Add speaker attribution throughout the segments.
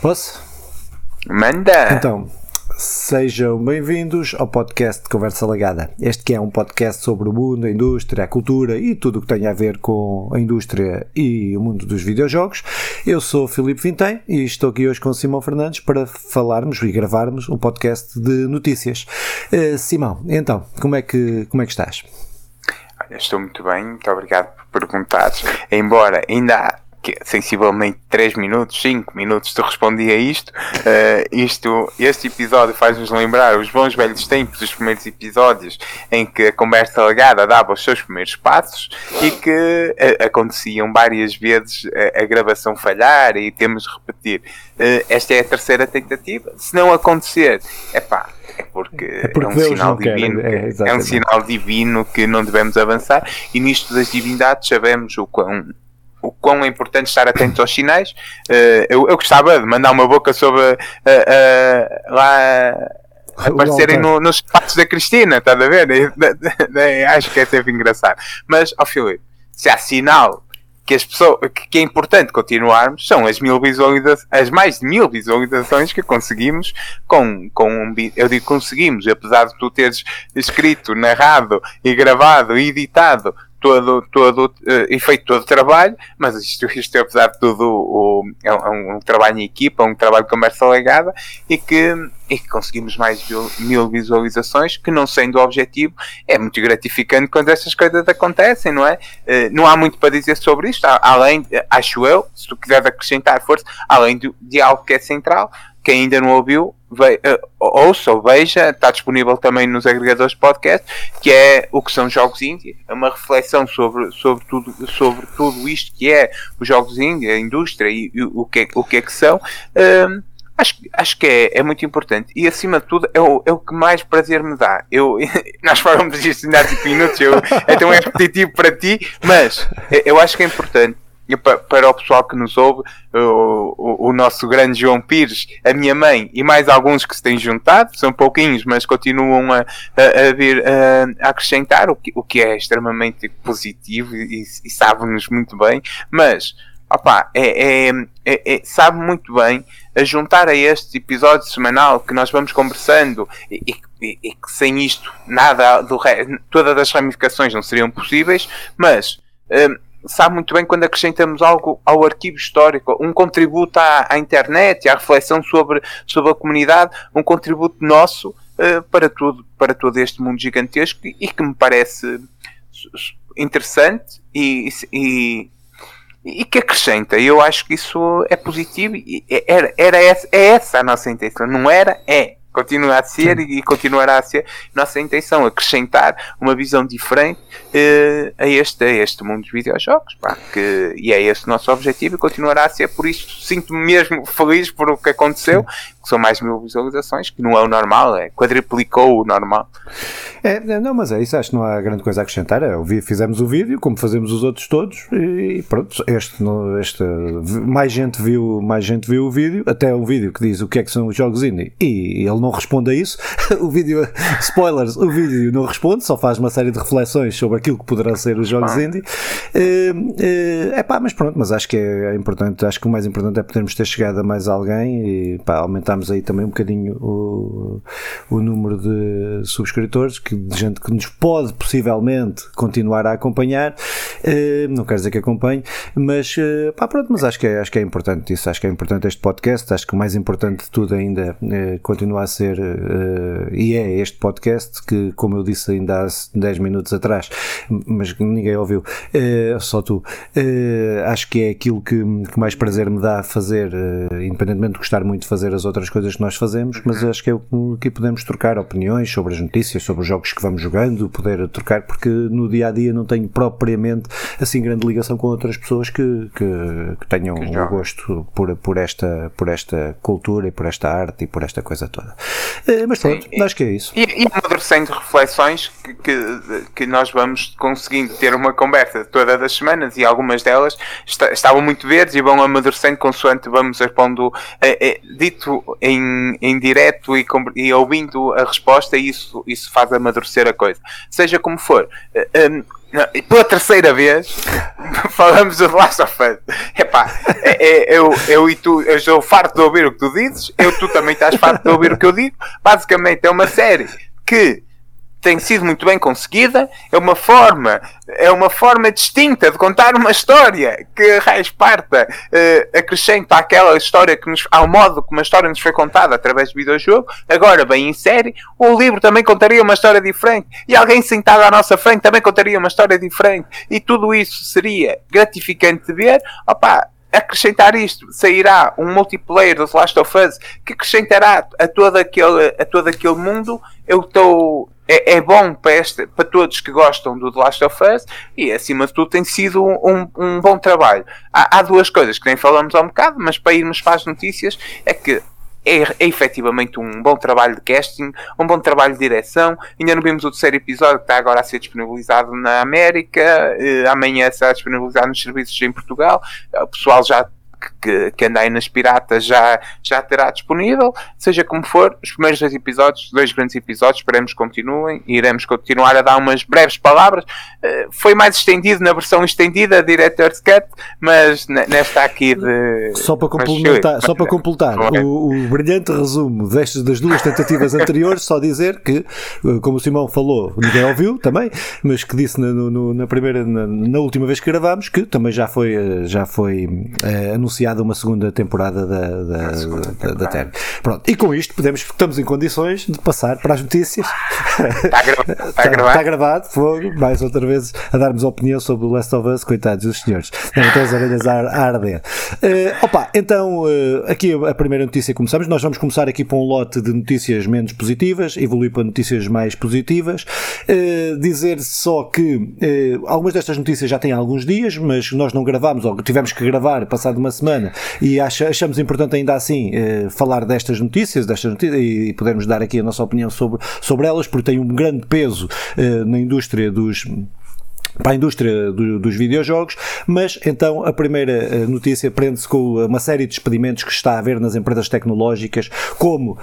Speaker 1: Posso?
Speaker 2: Manda!
Speaker 1: Então, sejam bem-vindos ao podcast de Conversa Lagada. Este que é um podcast sobre o mundo, a indústria, a cultura e tudo o que tem a ver com a indústria e o mundo dos videojogos. Eu sou Filipe Vintem e estou aqui hoje com o Simão Fernandes para falarmos e gravarmos um podcast de notícias. Uh, Simão, então, como é que, como é que estás?
Speaker 2: Olha, estou muito bem, muito obrigado por perguntares. Embora ainda há que sensivelmente 3 minutos, 5 minutos te respondi a isto. Uh, isto este episódio faz-nos lembrar os bons velhos tempos dos primeiros episódios em que a conversa legada dava os seus primeiros passos e que uh, aconteciam várias vezes a, a, gravação falhar e temos de repetir. Uh, esta é a terceira tentativa. Se não acontecer, é pá, é porque, é, porque é um sinal divino, é, é, um sinal divino que não devemos avançar e nisto das divindades sabemos o quão o quão é importante estar atento aos sinais. Uh, eu, eu, gostava de mandar uma boca sobre uh, uh, lá aparecerem no, nos fatos da Cristina, estás a ver? Acho que é sempre engraçado. Mas, ó oh, Filipe, se há sinal que as pessoas que é importante continuarmos são as mil visualizações, as mais de mil visualizações que conseguimos com, com eu digo conseguimos, apesar de tu teres escrito, narrado e gravado e editado todo, todo uh, e feito todo o trabalho, mas isto, isto é, apesar de tudo o, é, um, um, trabalho em equipa, um trabalho de conversa legada e que, e que conseguimos mais mil visualizações, que não sendo o objetivo, é muito gratificante quando essas coisas acontecem, não é? Uh, não há muito para dizer sobre isto, além, acho eu, se tu quiseres acrescentar força, além de, de algo que é central, quem ainda não ouviu, ve, uh, ouça ou veja, está disponível também nos agregadores de podcast, que é o que são jogos indie, é uma reflexão sobre, sobre, tudo, sobre tudo isto que é os jogos indie, a indústria e, e o, que é, o que é que são. Uh, acho, acho que é, é muito importante e acima de tudo é o, é o que mais prazer me dá. Eu, nós falamos disto ainda há 5 minutos, eu, então é repetitivo para ti, mas eu acho que é importante para o pessoal que nos ouve, o, o, o, nosso grande João Pires, a minha mãe e mais alguns que se têm juntado, são pouquinhos, mas continuam a, a, a vir a, acrescentar, o que, o que é extremamente positivo e, e sabe-nos muito bem, mas opa, é, é, é, é, sabe muito bem a juntar a este episódio semanal que nós vamos conversando e, e, e que sem isto nada do todas as ramificações não seriam possíveis, mas hum, sabe muito bem quando acrescentamos algo ao arquivo histórico, um contributo à, à internet, à reflexão sobre, sobre a comunidade, um contributo nosso uh, para, tudo, para todo este mundo gigantesco e, que me parece interessante e, e, e, que acrescenta. Eu acho que isso é positivo e era, era essa, é essa a nossa intenção. Não era, é continua a ser e continuará a ser nossa intenção, acrescentar uma visão diferente uh, a, este, a este mundo dos videojogos, pá, que, e é esse o nosso objetivo e continuará a ser, por isso sinto-me mesmo feliz por o que aconteceu, são mais mil visualizações, que não é o normal, é quadriplicou o normal.
Speaker 1: É, não, mas é isso, acho que não há grande coisa a acrescentar, é, fizemos o vídeo, como fazemos os outros todos, e pronto, este, este, mais gente viu, mais gente viu o vídeo, até o vídeo que diz o que é que são os jogos indie, e ele não responde a isso. o vídeo, spoilers, o vídeo não responde, só faz uma série de reflexões sobre aquilo que poderão ser os jogos indie. É uh, pá, mas pronto, mas acho que é importante, acho que o mais importante é podermos ter chegado a mais alguém e pá, aumentarmos aí também um bocadinho o, o número de subscritores, que, de gente que nos pode possivelmente continuar a acompanhar. Uh, não quero dizer que acompanhe, mas uh, pá, pronto, mas acho que, é, acho que é importante isso, acho que é importante este podcast, acho que o mais importante de tudo ainda uh, continua a ser, e é este podcast, que, como eu disse ainda há 10 minutos atrás, mas ninguém ouviu, só tu, acho que é aquilo que, que, mais prazer me dá fazer, independentemente de gostar muito de fazer as outras coisas que nós fazemos, mas acho que é o que podemos trocar opiniões sobre as notícias, sobre os jogos que vamos jogando, poder trocar, porque no dia a dia não tenho propriamente assim grande ligação com outras pessoas que, que, que tenham que gosto por, por, esta, por esta cultura e por esta arte e por esta coisa toda. É, mas pronto, Sim, acho que é isso.
Speaker 2: E, e amadurecendo reflexões que, que, que, nós vamos conseguindo ter uma conversa todas as semanas e algumas delas está, estavam muito verdes e vão amadurecendo consoante vamos expondo é, é, dito em, em direto e, e, ouvindo a resposta e isso, isso faz amadurecer a coisa. Seja como for, um, e pela terceira vez falamos do The Last of Us. Epá, é, é, eu, eu e tu, eu estou farto de ouvir o que tu dizes, eu tu também estás farto de ouvir o que eu digo. Basicamente é uma série que tem sido muito bem conseguida, é uma forma, é uma forma distinta de contar uma história que Raiz Parta uh, acrescenta àquela história que nos, ao modo como a história nos foi contada através do videojogo, agora bem em série, o livro também contaria uma história diferente, e alguém sentado à nossa frente também contaria uma história diferente, e tudo isso seria gratificante de ver, opá, acrescentar isto, sairá um multiplayer do Last of Us que acrescentará a todo aquele, a todo aquele mundo, eu estou é, é bom para, este, para todos que gostam do The Last of Us e, acima de tudo, tem sido um, um bom trabalho. Há, há, duas coisas que nem falamos há um bocado, mas para irmos para as notícias, é que é, é efetivamente um bom trabalho de casting, um bom trabalho de direção. Ainda não vimos o terceiro episódio que está agora a ser disponibilizado na América, eh, amanhã será disponibilizado nos serviços em Portugal. O pessoal já que, que anda aí nas piratas já, já terá disponível. Seja como for, os primeiros dois episódios, dois grandes episódios, esperemos que continuem e iremos continuar a dar umas breves palavras. Uh, foi mais estendido na versão estendida, Director's Cut, mas nesta aqui de.
Speaker 1: Só para complementar, mas, só para completar o, o, brilhante resumo destas, das duas tentativas anteriores, só dizer que, eh, como o Simão falou, ninguém ouviu também, mas que disse na, no, na primeira, na, na, última vez que gravámos, que também já foi, eh, já foi anunciado anunciada uma segunda temporada da, da, segunda da, da Terra. Pronto, e com isto podemos, estamos em condições de passar para as notícias.
Speaker 2: Está, gravado. Está, gravado.
Speaker 1: Está gravado, fogo, mais outra vez a darmos opinião sobre o Last of Us, coitados dos senhores. Devem ter as orelhas a, arder. Uh, opa, então, uh, aqui a primeira notícia começamos. Nós vamos começar aqui para um lote de notícias menos positivas, evoluir para notícias mais positivas. Uh, dizer só que algumas destas notícias já têm alguns dias, mas nós não gravámos, ou tivemos que gravar passado uma semana. E achamos importante ainda assim eh, falar destas notícias, destas notícias e podermos dar aqui a nossa opinião sobre, sobre elas, porque tem um grande peso eh, na indústria dos para a indústria do, dos videojogos, mas então a primeira eh, notícia prende-se com uma série de experimentos que está a haver nas empresas tecnológicas, como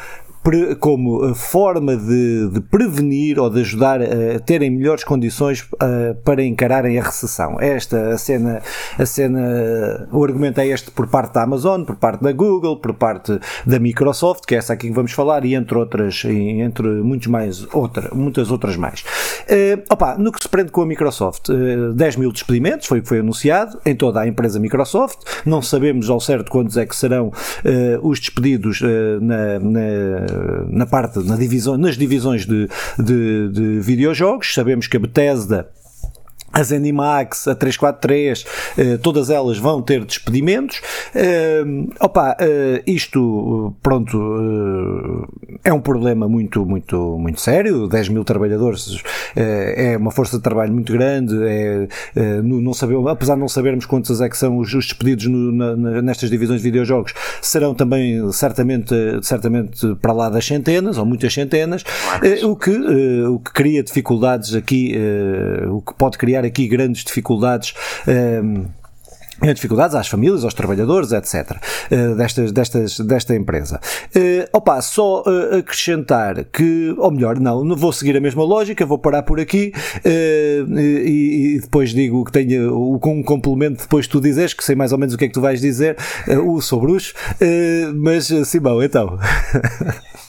Speaker 1: como forma de, de, prevenir ou de ajudar a terem melhores condições uh, para encararem a recessão. Esta a cena, a cena, o argumento é este por parte da Amazon, por parte da Google, por parte da Microsoft, que é essa aqui que vamos falar, e entre outras, entre muitos mais, outra, muitas outras mais. Uh, opa, no que se prende com a Microsoft, uh, 10 mil despedimentos, foi o que foi anunciado em toda a empresa Microsoft. Não sabemos ao certo quantos é que serão uh, os despedidos na, na na parte, na divisão, nas divisões de, de, de videojogos. Sabemos que a Bethesda a Zenimax, a 343, eh, todas elas vão ter despedimentos. Eh, opa, eh, isto, pronto, é um problema muito, muito, muito sério. 10 mil trabalhadores é uma força de trabalho muito grande. É, não sabemos, apesar de não sabermos quantos é que são os, os despedidos no, na, nestas divisões de videojogos, serão também certamente, certamente para lá das centenas, ou muitas centenas, o, que, o que cria dificuldades aqui, o que pode criar aqui grandes dificuldades. Um, ehm, dificuldades às famílias, aos trabalhadores, etc. Uh, destas, destas, desta empresa. Uh, opa, só uh, acrescentar que, ou melhor, não, não vou seguir a mesma lógica, vou parar por aqui e, depois digo que tenho com um complemento, depois tu dizes, que sei mais ou menos o que é que tu vais dizer o sobre os, mas Simão, então.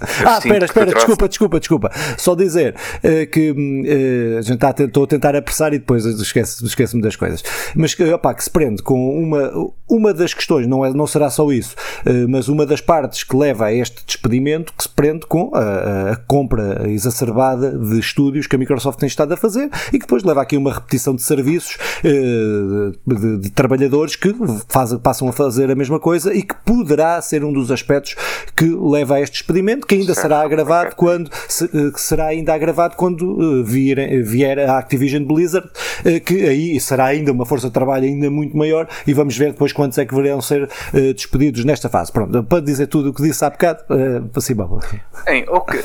Speaker 1: ah, espera, espera, desculpa, desculpa, desculpa. Só dizer uh, que uh, a gente está, estou a tentar apressar e depois esqueço-me esqueço das coisas. Mas que, opa, que se prende com uma, uma das questões, não, é, não será só isso, uh, mas uma das partes que leva a este despedimento que se prende com a, a, compra exacerbada de estúdios que a Microsoft tem estado a fazer e que depois leva aqui uma repetição de serviços de, de, trabalhadores que faz, passam a fazer a mesma coisa e que poderá ser um dos aspectos que leva a este despedimento que ainda será agravado quando se, eh, que será ainda agravado quando eh, vier, vier a Activision Blizzard, eh, que aí será ainda uma força de trabalho ainda muito maior e vamos ver depois quantos é que virão ser despedidos nesta fase. Pronto, para dizer tudo o que disse há bocado, para cima.
Speaker 2: Sim, o que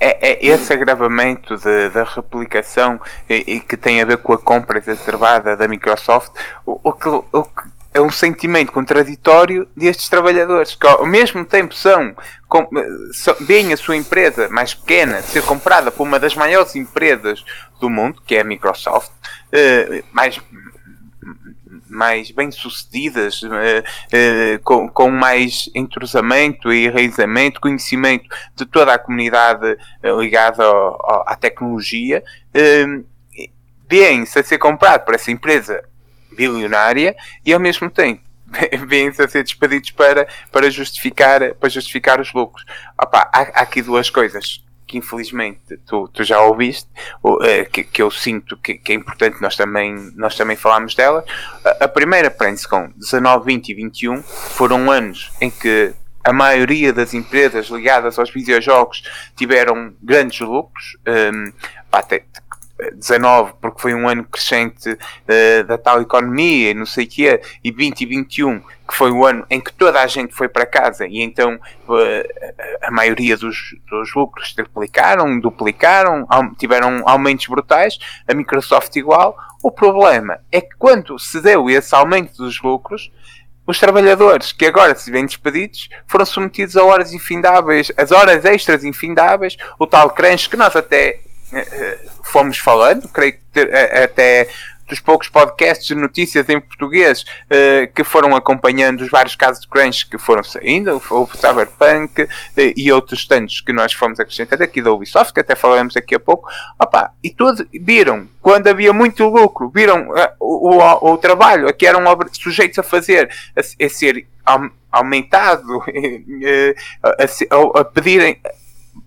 Speaker 2: é, é, esse agravamento de, da replicação e, e, que tem a ver com a compra exacerbada da Microsoft, o, o, que, o que é um sentimento contraditório destes trabalhadores, que ao mesmo tempo são, com, veem a sua empresa mais pequena ser comprada por uma das maiores empresas do mundo, que é a Microsoft, uh, mais, mais bem sucedidas, uh, uh, com, com mais entrosamento e enraizamento, conhecimento de toda a comunidade ligada ao, à tecnologia, uh, veem-se a ser comprado por essa empresa bilionária e ao mesmo tempo vêm-se a ser despedidos para, para, justificar, para justificar os lucros. Opa, há, há aqui duas coisas que infelizmente tu, tu já ouviste, uh, que, que eu sinto que, que, é importante nós também, nós também falarmos dela. A, a primeira prende-se com 19, 20 e 21, foram anos em que a maioria das empresas ligadas aos videojogos tiveram grandes lucros. Um, pá, 19, porque foi um ano crescente uh, da tal economia e não sei o quê, e 20 e 21, que foi o ano em que toda a gente foi para casa e então uh, a maioria dos, dos lucros triplicaram, duplicaram, tiveram aumentos brutais, a Microsoft igual. O problema é que quando se deu esse aumento dos lucros, os trabalhadores que agora se vêem despedidos foram submetidos a horas infindáveis, as horas extras infindáveis, o tal crunch que nós até fomos falando, creio que até dos poucos podcasts de notícias em português uh, que foram acompanhando os vários casos de crunch que foram saindo, o Cyberpunk uh, e outros tantos que nós fomos acrescentando aqui da Ubisoft, que até falaremos daqui a pouco, opa, e todos viram, quando havia muito lucro, viram uh, o, o, o, trabalho que eram sujeitos a fazer, a, a ser aumentado, a, a, a pedirem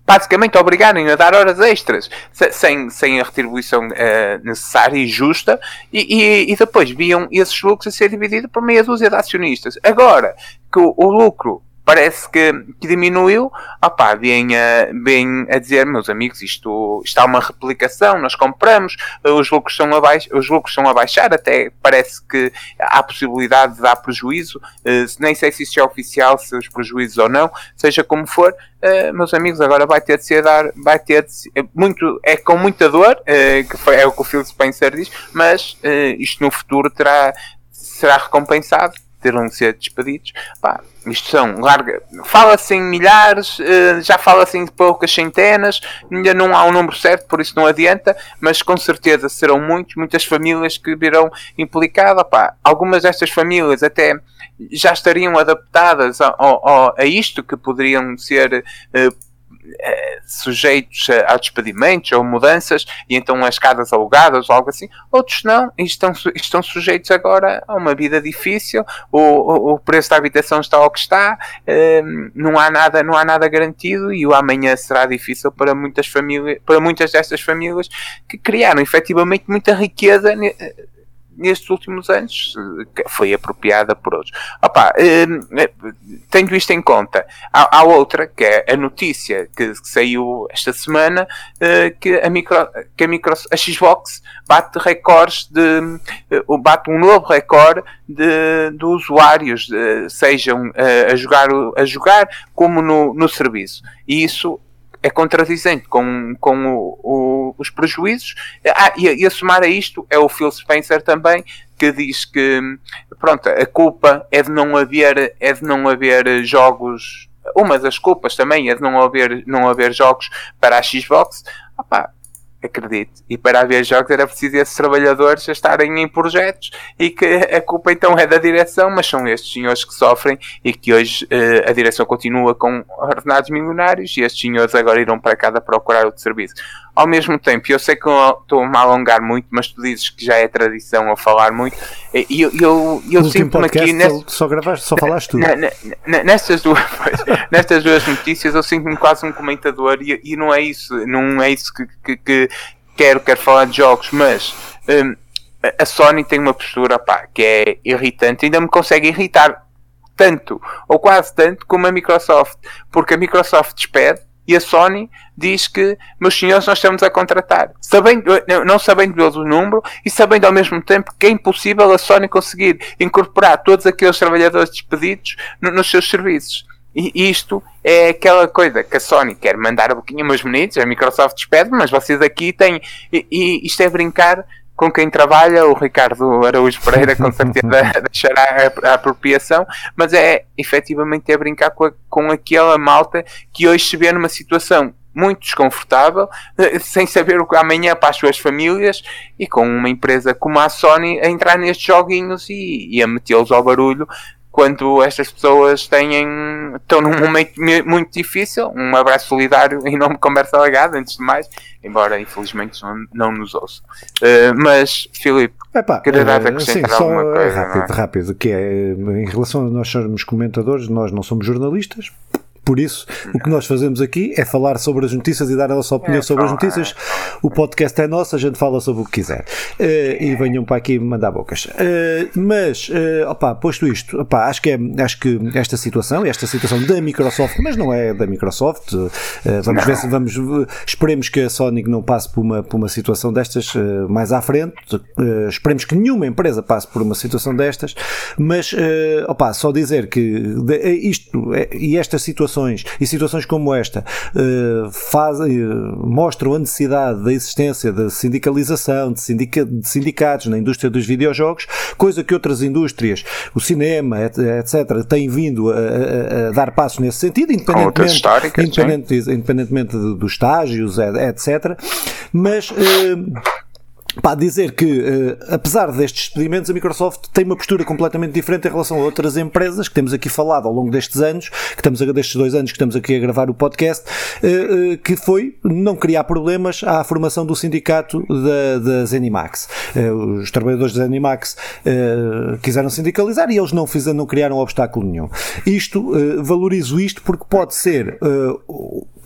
Speaker 2: basicamente obrigarem a dar horas extras sem, sem a retribuição uh, necessária e justa e, e, e, depois viam esses lucros a ser divididos por meia dúzia de acionistas. Agora que o, o lucro parece que, que diminuiu, opá, vem a, vem a dizer, meus amigos, isto está uma replicação, nós compramos, os lucros são a, baix, os lucros são a baixar, até parece que há possibilidade de dar prejuízo, uh, nem sei se isso é oficial, se os prejuízos ou não, seja como for, uh, meus amigos, agora vai ter de ser dar, vai ter de ser, muito, é com muita dor, uh, que foi, é o que o Phil Spencer diz, mas isto no futuro terá, será recompensado terão de ser despedidos. Pá, isto são larga. Fala-se em milhares, eh, já fala-se em poucas centenas, ainda não há um número certo, por isso não adianta, mas com certeza serão muitos, muitas famílias que virão implicadas. Pá, algumas destas famílias até já estariam adaptadas a, a, a isto, que poderiam ser eh, sujeitos a, despedimentos ou mudanças e então as casas alugadas ou algo assim, outros não, e estão, estão sujeitos agora a uma vida difícil, o, o, o preço da habitação está ao que está, eh, não, há nada, não há nada garantido e o amanhã será difícil para muitas famílias, para muitas destas famílias que criaram efetivamente muita riqueza nestes últimos anos foi apropriada por outros. Opa, hum, eh, tendo isto em conta, há, há, outra que é a notícia que, que saiu esta semana eh, que, a, micro, que a, micro, a Xbox bate recordes de eh, bate um novo recorde de, de usuários, sejam a jogar, a jogar como no, no serviço. E isso é contradizente com, com o, o, os prejuízos. Ah, e, e a somar a isto é o Phil Spencer também, que diz que pronto, a culpa é de não haver, é de não haver jogos. Uma das culpas também é de não haver, não haver jogos para a Xbox. Opa, acredito. E para haver jogos era preciso esses trabalhadores estarem em projetos e que a culpa então é da direção, mas são estes senhores que sofrem e que hoje uh, a direção continua com ordenados milionários e estes senhores agora irão para casa procurar outro serviço. Ao mesmo tempo, eu sei que estou-me a alongar muito, mas tu dizes que já é tradição a falar muito, e eu, eu, eu sinto-me aqui.
Speaker 1: Só gravaste, só falaste tudo.
Speaker 2: nestas, duas, nestas duas notícias, eu sinto-me quase um comentador, e, e, não é isso, não é isso que, que, que quero, quero falar de jogos, mas. Um, a Sony tem uma postura pá, que é irritante, ainda me consegue irritar tanto, ou quase tanto, como a Microsoft, porque a Microsoft despede e a Sony diz que, meus senhores, nós estamos a contratar. Sabendo, não sabendo eles o número e sabendo ao mesmo tempo que é impossível a Sony conseguir incorporar todos aqueles trabalhadores despedidos no, nos seus serviços. E isto é aquela coisa que a Sony quer mandar a boquinha, meus meninos, a Microsoft despede, mas vocês aqui têm. E, e isto é brincar com quem trabalha, o Ricardo Araújo Pereira com certeza deixará a, a apropriação, mas é efetivamente é brincar com, a, com aquela malta que hoje se vê numa situação muito desconfortável, eh, sem saber o que amanhã para as suas famílias e com uma empresa como a Sony a entrar nestes joguinhos e, e a metê-los ao barulho quando estas pessoas têm, estão num momento muito difícil. Um abraço solidário em nome de Conversa Legada, antes de mais, embora infelizmente não, não nos ouça. Uh, mas, Filipe,
Speaker 1: Epá, quererás uh, acrescentar sim, alguma coisa? Rápido, é? rápido, que é, em relação a nós sermos comentadores, nós não somos jornalistas, por isso, o que nós fazemos aqui é falar sobre as notícias e dar a nossa opinião é, sobre as notícias. O podcast é nosso, a gente fala sobre o que quiser. Uh, e venham para aqui mandar bocas. Uh, mas, uh, opa, posto isto, opa, acho, que é, acho que esta situação, esta situação da Microsoft, mas não é da Microsoft, uh, vamos ver se vamos. Esperemos que a Sony não passe por uma, por uma situação destas mais à frente. esperemos que nenhuma empresa passe por uma situação destas. Mas, opa, só dizer que isto e esta situação situações e situações como esta uh, fazem, uh, mostram a necessidade da existência da sindicalização de, sindica, de, sindicatos na indústria dos videojogos, coisa que outras indústrias, o cinema, etc., têm vindo a, a, a dar passos nesse sentido, independentemente, independente, independentemente dos estágios, etc. Mas. Uh, Pá, dizer que, uh, apesar destes experimentos, a Microsoft tem uma postura completamente diferente em relação a outras empresas que temos aqui falado ao longo destes anos, que estamos a, destes dois anos que estamos aqui a gravar o podcast, uh, uh, que foi não criar problemas à formação do sindicato da, da Zenimax. os trabalhadores da Zenimax quiseram sindicalizar e eles não, fizeram, não criaram obstáculo nenhum. Isto, valorizo isto porque pode ser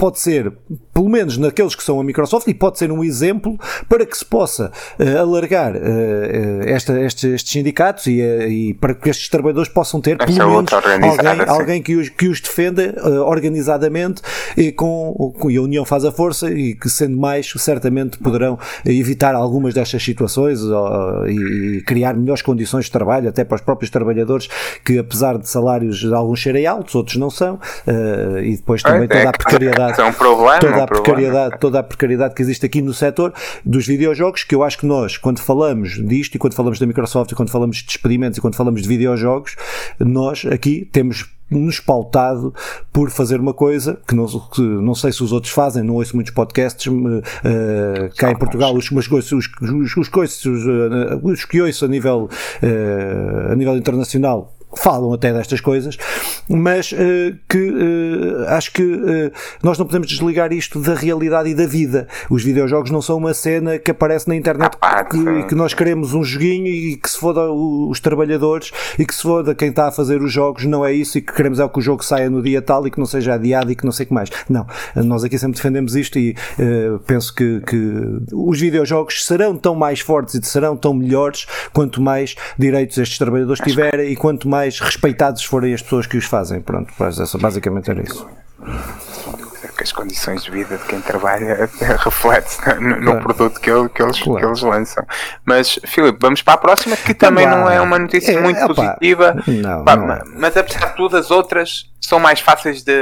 Speaker 1: pode ser, pelo menos naqueles que são a Microsoft, e pode ser um exemplo para que se possa uh, alargar uh, esta, estes, estes, sindicatos e, e, para que estes trabalhadores possam ter pelo menos alguém, alguém que, os, que os defenda organizadamente e com, com, e a União faz a força e que sendo mais certamente poderão evitar algumas destas situações e, e, criar melhores condições de trabalho até para os próprios trabalhadores que apesar de salários alguns serem altos, outros não são e depois também é, toda a é precariedade
Speaker 2: precariedade, é um problema,
Speaker 1: toda,
Speaker 2: a
Speaker 1: um precariedade toda a precariedade que existe aqui no setor dos videojogos, que eu acho que nós, quando falamos disto, e quando falamos da Microsoft, e quando falamos de experimentos, e quando falamos de videojogos, nós aqui temos nos pautado por fazer uma coisa que não, que não sei se os outros fazem, não ouço muitos podcasts uh, cá em Portugal, os, os, os, os, os, coices, os, uh, os que ouço a nível, uh, a nível internacional falam até destas coisas, mas uh, que uh, acho que uh, nós não podemos desligar isto da realidade e da vida. Os videojogos não são uma cena que aparece na internet ah, que, que, nós queremos um joguinho e que se foda os trabalhadores e que se foda quem está a fazer os jogos, não é isso e que queremos é que o jogo saia no dia tal e que não seja adiado e que não sei o que mais. Não, nós aqui sempre defendemos isto e penso que, que os videojogos serão tão mais fortes e serão tão melhores quanto mais direitos estes trabalhadores tiverem e quanto mais mais respeitados forem as pessoas que os fazem. Pronto, basicamente era isso
Speaker 2: as condições de vida de quem trabalha reflete no, no claro. produto que, ele, que, eles, claro. que eles lançam. Mas, Filipe, vamos para a próxima, que também não é uma notícia é, muito opa, positiva. Não, Pá, não é. Mas apesar de tudo, as outras são mais fáceis de,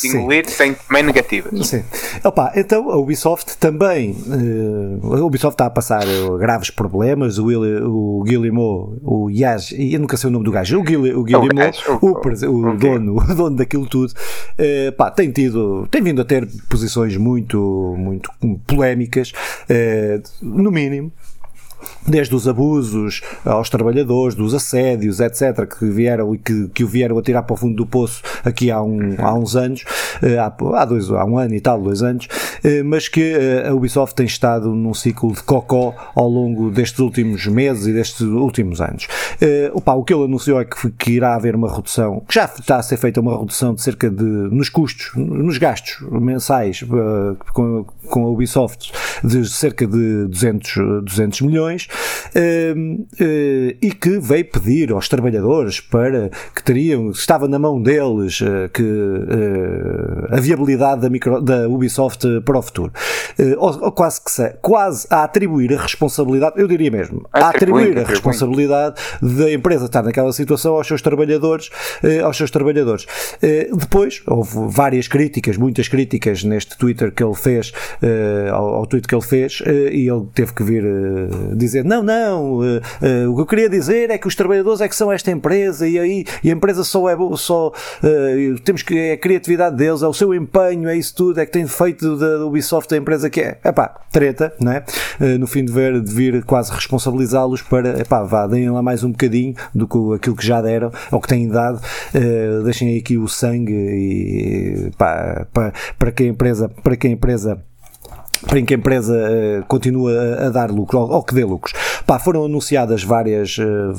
Speaker 2: de engolir, sem também negativas.
Speaker 1: Sim. Opa, então a Ubisoft também. Uh, a Ubisoft está a passar graves problemas. O, Will, o Guillemot, o Yaj, eu nunca sei o nome do gajo, o, Guil, o Guillemot, o, o, o, o dono, o dono daquilo tudo, uh, pá, tem tido. Tem vindo a ter posições muito, muito polémicas, eh, no mínimo desde os abusos aos trabalhadores, dos assédios, etc., que vieram e que, que o vieram a tirar para o fundo do poço aqui há, um, há uns anos, eh, há, há, dois, há um ano e tal, dois anos, eh, mas que eh, a Ubisoft tem estado num ciclo de cocó ao longo destes últimos meses e destes últimos anos. Opa, o que ele anunciou é que, que irá haver uma redução, que já está a ser feita uma redução de cerca de, nos custos, nos gastos mensais com, a Ubisoft, de cerca de 200, 200 milhões, uh, e que veio pedir aos trabalhadores para que teriam, estava na mão deles que a viabilidade da, micro, da Ubisoft para o futuro. Ou, ou, quase que se, quase a atribuir a responsabilidade, eu diria mesmo, a atribuir a responsabilidade da empresa estar naquela situação aos seus trabalhadores, aos seus trabalhadores. Depois houve várias críticas, muitas críticas neste Twitter que ele fez, ao, ao tweet que ele fez, e ele teve que vir dizer não, não, o que eu queria dizer é que os trabalhadores é que são esta empresa e aí e a empresa só é só temos que é a criatividade deles, é o seu empenho, é isso tudo, é que tem feito da Ubisoft a empresa que é. Epá, treta, não é? no fim de ver, de vir quase responsabilizá-los para, epá, vá, deem lá mais um bocadinho do que aquilo que já deram, ou que têm dado, deixem aqui o sangue e pá, para, para que a empresa, para que a empresa para que a empresa uh, continua a, dar lucro ou, ou, que dê lucros. Pá, foram anunciadas várias, uh,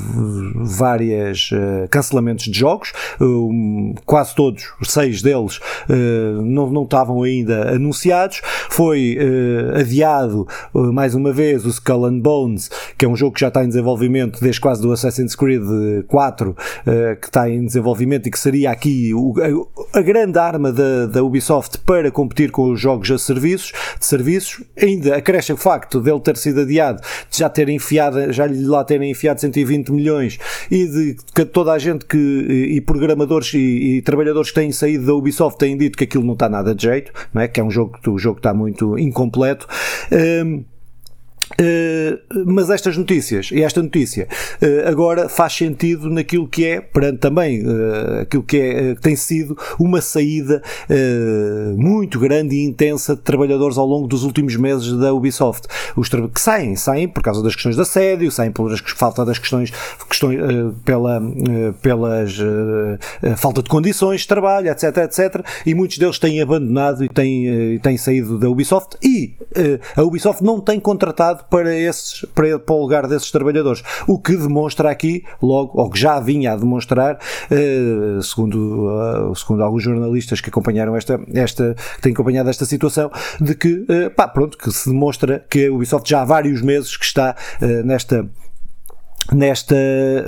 Speaker 1: várias uh, cancelamentos de jogos, quase todos, seis deles, não, não estavam ainda anunciados. Foi adiado mais uma vez o Skull and Bones, que é um jogo que já está em desenvolvimento desde quase do Assassin's Creed 4, que está em desenvolvimento e que seria aqui o, a, a, grande arma da, da Ubisoft para competir com os jogos a serviços, de serviços serviços, ainda acresce o facto dele ter sido adiado, de já terem enfiado, já lhe lá terem enfiado 120 milhões e de que toda a gente que, e programadores e, e trabalhadores que têm saído da Ubisoft têm dito que aquilo não está nada de jeito, não é? que é um jogo que o jogo está muito incompleto. Um, Uh, mas estas notícias e esta notícia uh, agora faz sentido naquilo que é perante também uh, aquilo que é que tem sido uma saída muito grande e intensa de trabalhadores ao longo dos últimos meses da Ubisoft. Os que saem, saem por causa das questões de assédio, saem por falta das questões, questões pela pelas falta de condições de trabalho, etc, etc e muitos deles têm abandonado e têm, têm saído da Ubisoft. E a Ubisoft não tem contratado para, esses, para, para o lugar desses trabalhadores. O que demonstra aqui, logo, ou que já vinha a demonstrar, uh, segundo, uh, segundo alguns jornalistas que acompanharam esta, esta, que têm acompanhado esta situação, de que, uh, pá, pronto, que se demonstra que a Ubisoft já há vários meses que está nesta nesta,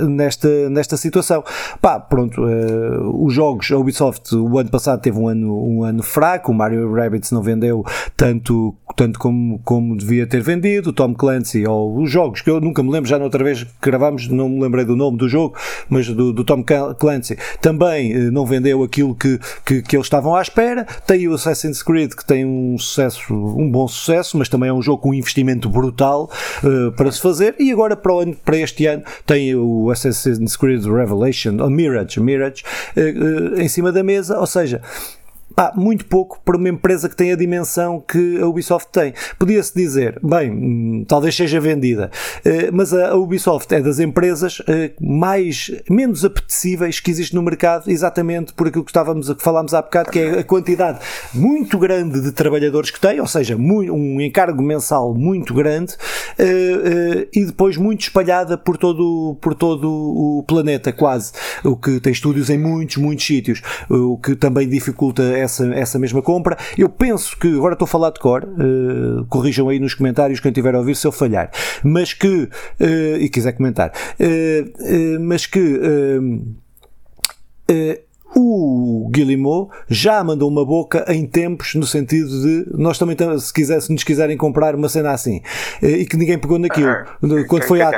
Speaker 1: nesta, nesta situação. Pá, pronto, uh, os jogos, a Ubisoft o ano passado teve um ano, um ano fraco, o Mario Rabbids não vendeu tanto, tanto como, como devia ter vendido, o Tom Clancy, ou os jogos, que eu nunca me lembro, já na outra vez que gravámos, não me lembrei do nome do jogo, mas do, do Tom Clancy, também uh, não vendeu aquilo que, que, que, eles estavam à espera. Tem o Assassin's Creed, que tem um sucesso, um bom sucesso, mas também é um jogo com um investimento brutal uh, para se fazer, e agora para, o, para este ano ano tem o Assassin's Creed Revelation, ou Mirage, Mirage uh, uh, em cima da mesa, ou seja, Pá, muito pouco para uma empresa que tem a dimensão que a Ubisoft tem. Podia-se dizer, bem, hum, talvez seja vendida, eh, mas a Ubisoft é das empresas eh, mais, menos apetecíveis que existe no mercado, exatamente por aquilo que estávamos a falámos há bocado, que é a quantidade muito grande de trabalhadores que tem, ou seja, um encargo mensal muito grande eh, e depois muito espalhada por todo, por todo o planeta, quase. O que tem estúdios em muitos, muitos sítios, o que também dificulta essa, essa mesma compra. Eu penso que, agora estou a falar de cor, uh, corrijam aí nos comentários quem tiver a ouvir se eu falhar, mas que, uh, e quiser comentar, uh, mas que o Guillemot já mandou uma boca em tempos no sentido de nós também se, quiser, se nos quiserem comprar uma cena assim. Eh, e que ninguém pegou naquilo.
Speaker 2: Uhum.
Speaker 1: quando
Speaker 2: que,
Speaker 1: foi
Speaker 2: a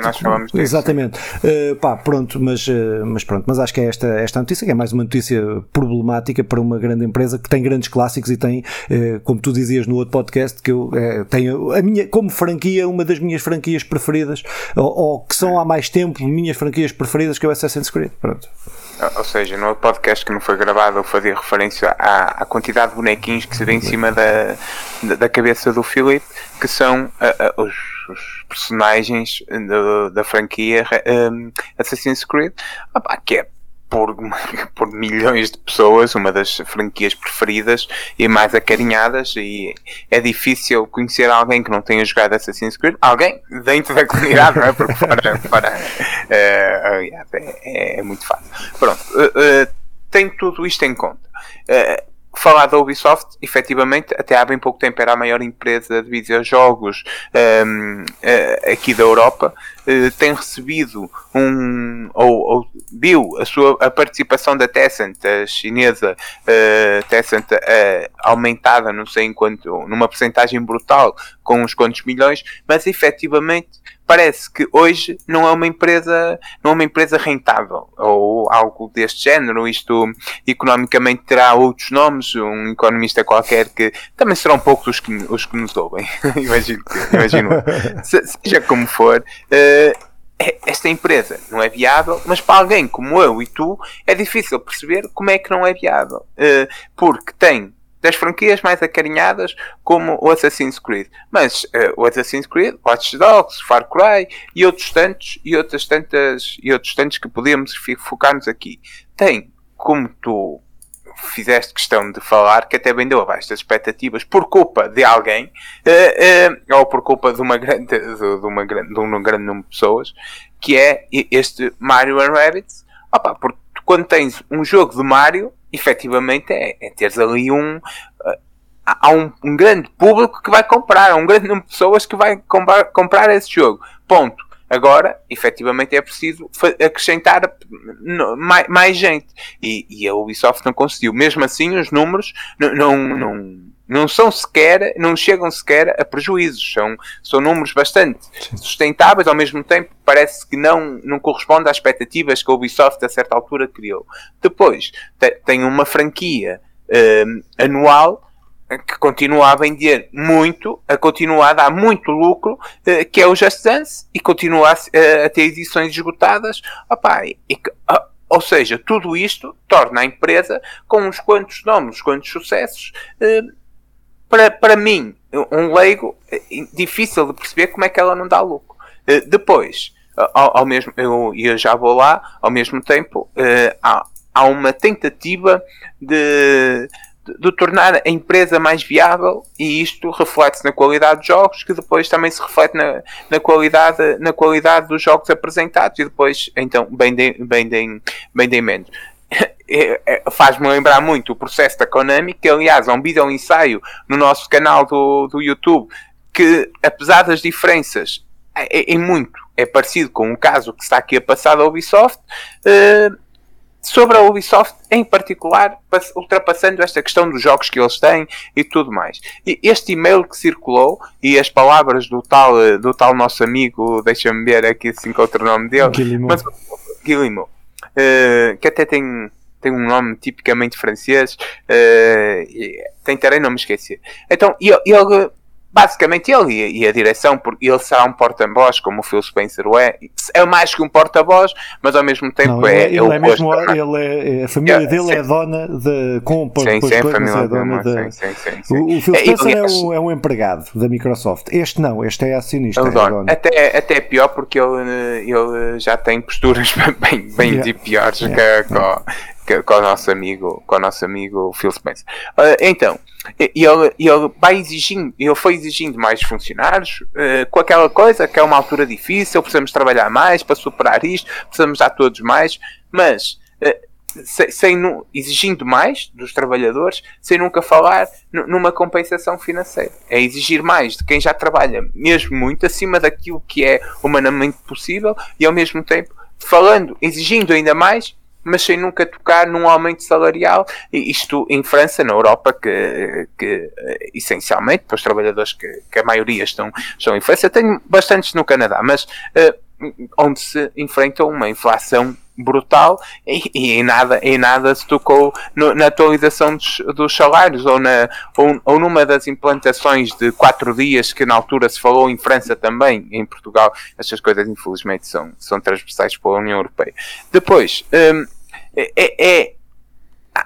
Speaker 1: exatamente. Uh, pá pronto mas, uh, mas pronto. Mas acho que é esta, esta notícia que é mais uma notícia problemática para uma grande empresa que tem grandes clássicos e tem uh, como tu dizias no outro podcast que eu tenho a minha como franquia uma das minhas franquias preferidas ou, ou que são há mais tempo minhas franquias preferidas que é o Assassin's Creed. Pronto.
Speaker 2: Ou seja, no podcast que não foi gravado eu fazia referência à, à quantidade de bonequinhos que se vê em cima da, da, cabeça do Philip, que são uh, uh, os, os, personagens da, da franquia um, Assassin's Creed, opa, que é por, por milhões de pessoas, uma das franquias preferidas e mais acarinhadas, e é difícil conhecer alguém que não tenha jogado Assassin's Creed, alguém dentro da comunidade, não é? Porque para, para uh, é, é, muito fácil. Pronto, uh, uh, tem tudo isto em conta. falar da Ubisoft, efetivamente, até há bem pouco tempo era a maior empresa de videojogos um, aqui da Europa, uh, tem recebido um ou, ou, viu a sua a participação da Tencent, a chinesa uh, Tencent uh, aumentada, não sei em quanto, numa porcentagem brutal, com uns quantos milhões, mas efetivamente parece que hoje não é uma empresa, não é uma empresa rentável ou algo deste género. Isto economicamente terá outros nomes, um economista qualquer que também serão poucos os que, os que nos ouvem. imagino que, seja como for, uh, esta empresa não é viável, mas para alguém como eu e tu é difícil perceber como é que não é viável. Uh, porque tem das franquias mais acarinhadas como o Assassin's Creed. Mas uh, o Assassin's Creed, Watch Dogs, Far Cry e outros tantos e outras tantas e outros tantos que podemos focar-nos aqui. Tem, como tu fizeste questão de falar, que até vendeu abaixo das expectativas por culpa de alguém, uh, uh, ou por culpa de uma grande, de, de, uma, de um grande número de pessoas, que é este Mario Rabbids. Opa, porque quando tens um jogo de Mario, efetivamente é, é teres ali um. Uh, há um, um, grande público que vai comprar, há um grande número de pessoas que vai comprar, comprar esse jogo. Ponto. Agora, efetivamente, é preciso acrescentar mais, mais gente. E, e, a Ubisoft não conseguiu. Mesmo assim, os números não, não, não, não são sequer, não chegam sequer a prejuízos. São, são números bastante sustentáveis, ao mesmo tempo parece que não, não corresponde às expectativas que a Ubisoft a certa altura criou. Depois, tem uma franquia um, anual que continua a vender muito, a continuar a dar muito lucro, uh, que é o Just Dance, e continua a, a ter edições esgotadas. Opa, e, uh, ou seja, tudo isto torna a empresa com uns quantos nomes, uns quantos sucessos. para, para mim, um leigo, difícil de perceber como é que ela não dá lucro. depois, ao, ao, mesmo, eu, eu já vou lá, ao mesmo tempo, há, há uma tentativa de de tornar a empresa mais viável e isto reflete-se na qualidade dos jogos, que depois também se reflete na, na, qualidade, na qualidade dos jogos apresentados e depois, então, vendem, vendem menos. É, é, faz-me lembrar muito o processo da Konami, que aliás é um vídeo ensaio no nosso canal do, do YouTube, que apesar das diferenças é, é, muito é parecido com o caso que está aqui a passar da Ubisoft, uh, sobre a Ubisoft em particular, ultrapassando esta questão dos jogos que eles têm e tudo mais. E este e-mail que circulou e as palavras do tal, eh, do tal nosso amigo, deixa-me ver aqui se encontro o nome dele, Guillemot. mas Guillemot, uh, que até tem, tem um nome tipicamente francês, uh, tentarei não me esquecer. Então, ele, ele basicamente ele e, e, a direção, porque ele será um porta-voz, como o Phil Spencer é, é mais que um porta-voz, mas ao mesmo tempo
Speaker 1: não,
Speaker 2: é,
Speaker 1: ele, é, ele é mesmo, ele é, a família yeah, dele é sim. é dona de com
Speaker 2: sim, sim, a família é dona de, sim, sim, sim,
Speaker 1: O, o Phil Spencer é, um, é um empregado da Microsoft. Este não, este é acionista. É dono.
Speaker 2: Até, até é pior porque ele, ele já tem posturas bem, bem yeah. piores yeah. que, yeah com o nosso amigo, com o nosso amigo Phil Spencer. Uh, então, ele, ele vai exigindo, ele foi exigindo mais funcionários, uh, com aquela coisa que é uma altura difícil, precisamos trabalhar mais para superar isto, precisamos dar todos mais, mas uh, sem, sem, exigindo mais dos trabalhadores, sem nunca falar numa compensação financeira. É exigir mais de quem já trabalha, mesmo muito acima daquilo que é humanamente possível, e ao mesmo tempo falando, exigindo ainda mais mas sem nunca tocar num aumento salarial. Isto em França, na Europa, que, que essencialmente, para os trabalhadores que, que a maioria estão, estão em França, tenho bastantes no Canadá, mas uh, onde se enfrenta uma inflação brutal e, e, em nada em nada se tocou no, na atualização dos, dos salários ou, na, ou, ou, numa das implantações de quatro dias que na altura se falou em França também em Portugal estas coisas infelizmente são, são transversais para a União Europeia depois um, é, é, é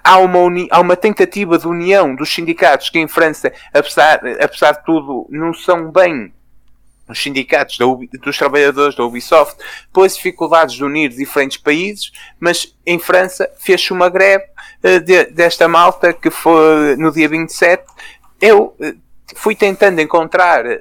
Speaker 2: há uma, uni, há uma tentativa de união dos sindicatos que em França, apesar, apesar de tudo, não são bem os sindicatos da, dos trabalhadores da Ubisoft pelas dificuldades de unir diferentes países, mas em França fez-se uma greve uh, de, desta malta que foi no dia 27. Eu uh, fui tentando encontrar uh,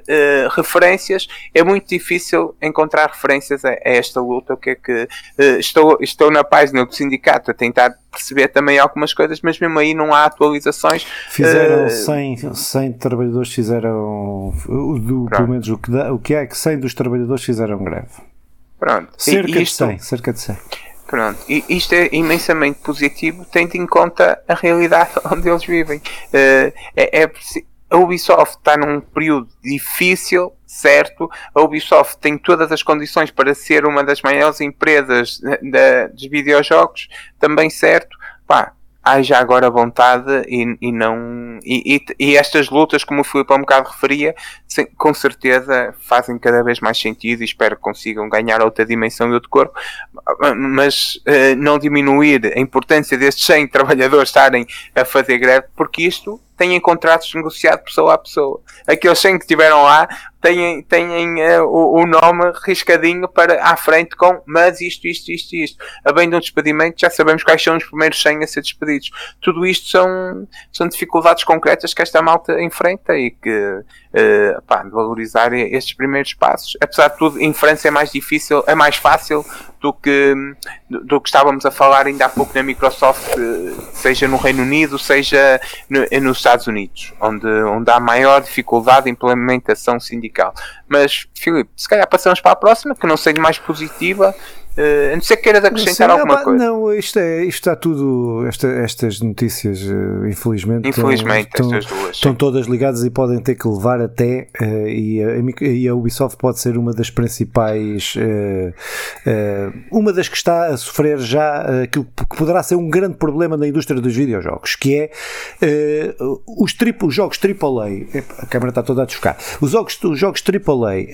Speaker 2: referências, é muito difícil encontrar referências a, a esta luta. O que é que uh, estou, estou na página do sindicato a tentar perceber também algumas coisas, mas mesmo aí não há atualizações.
Speaker 1: Fizeram uh, 100, 100 trabalhadores fizeram do, pelo menos o que, dá, o que é que 100 dos trabalhadores fizeram greve.
Speaker 2: Pronto.
Speaker 1: Cerca e isto, de 100, cerca de 100.
Speaker 2: Pronto, e isto é imensamente positivo, tendo em conta a realidade onde eles vivem. Uh, é, é, a Ubisoft está num período difícil, certo? A Ubisoft tem todas as condições para ser uma das maiores empresas dos videojogos, também certo? Pá, haja agora vontade e, e não. E, e, e, estas lutas, como o Filipe há um bocado referia, com certeza fazem cada vez mais sentido e espero que consigam ganhar outra dimensão e outro corpo, mas uh, não diminuir a importância destes 100 trabalhadores estarem a fazer greve, porque isto têm contratos negociados pessoa a pessoa. Aqueles 100 que estiveram lá têm, têm uh, o, o, nome riscadinho para à frente com mas isto, isto, isto, isto. A de um despedimento já sabemos quais são os primeiros 100 a ser despedidos. Tudo isto são, são dificuldades concretas que esta malta enfrenta e que uh, pá, valorizar estes primeiros passos. Apesar de tudo, em França é mais difícil, é mais fácil do que, do que estávamos a falar ainda há pouco na Microsoft, seja no Reino Unido, seja no, nos Estados Unidos, onde, onde há maior dificuldade de implementação sindical. Mas, Filipe, se calhar passamos para a próxima, que não seja mais positiva, Uh, a não ser que queiras acrescentar sei, alguma coisa.
Speaker 1: Não, isto, é, isto está tudo. Esta, estas notícias, uh, infelizmente,
Speaker 2: infelizmente
Speaker 1: estão, estão, estão, todas ligadas e podem ter que levar até. Uh, e, a, e, a, Ubisoft pode ser uma das principais. uma das que está a sofrer já aquilo que poderá ser um grande problema na indústria dos videojogos, que é os, triplo, os jogos AAA. A câmera está toda a desfocar. Os jogos, os jogos AAA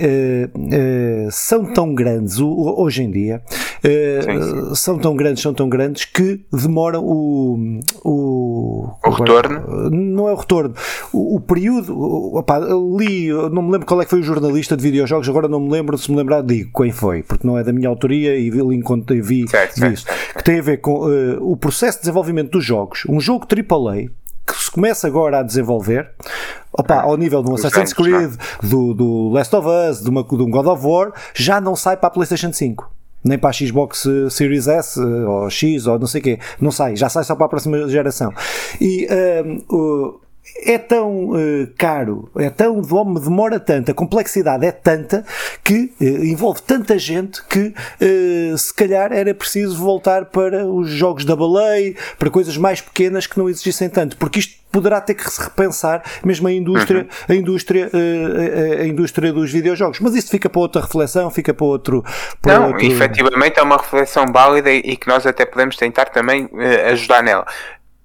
Speaker 1: são tão grandes hoje em dia uh, são tão grandes, são tão grandes que demoram o.
Speaker 2: O, o retorno?
Speaker 1: Não é o retorno. O, o período. Li, não me lembro qual é que foi o jornalista de videojogos, agora não me lembro, se me lembrar, digo quem foi, porque não é da minha autoria e vi, vi, vi, certo, vi isso. Que tem a ver com uh, o processo de desenvolvimento dos jogos. Um jogo AAA que se começa agora a desenvolver, opa, ao nível do Assassin's Creed, do, do Last of Us, de, uma, de um God of War, já não sai para a PlayStation 5 nem para a Xbox Series S ou X ou não sei o quê, não sai, já sai só para a próxima geração. E uh, é tão uh, caro, é tão demora tanto, a complexidade é tanta que uh, envolve tanta gente que uh, se calhar era preciso voltar para os jogos da baleia, para coisas mais pequenas que não exigissem tanto, porque isto poderá ter que se repensar mesmo a indústria, uhum. a indústria, a, a, indústria dos videojogos. Mas isso fica para outra reflexão, fica para outro. Para
Speaker 2: não,
Speaker 1: outro...
Speaker 2: efetivamente é uma reflexão válida e que nós até podemos tentar também ajudar nela.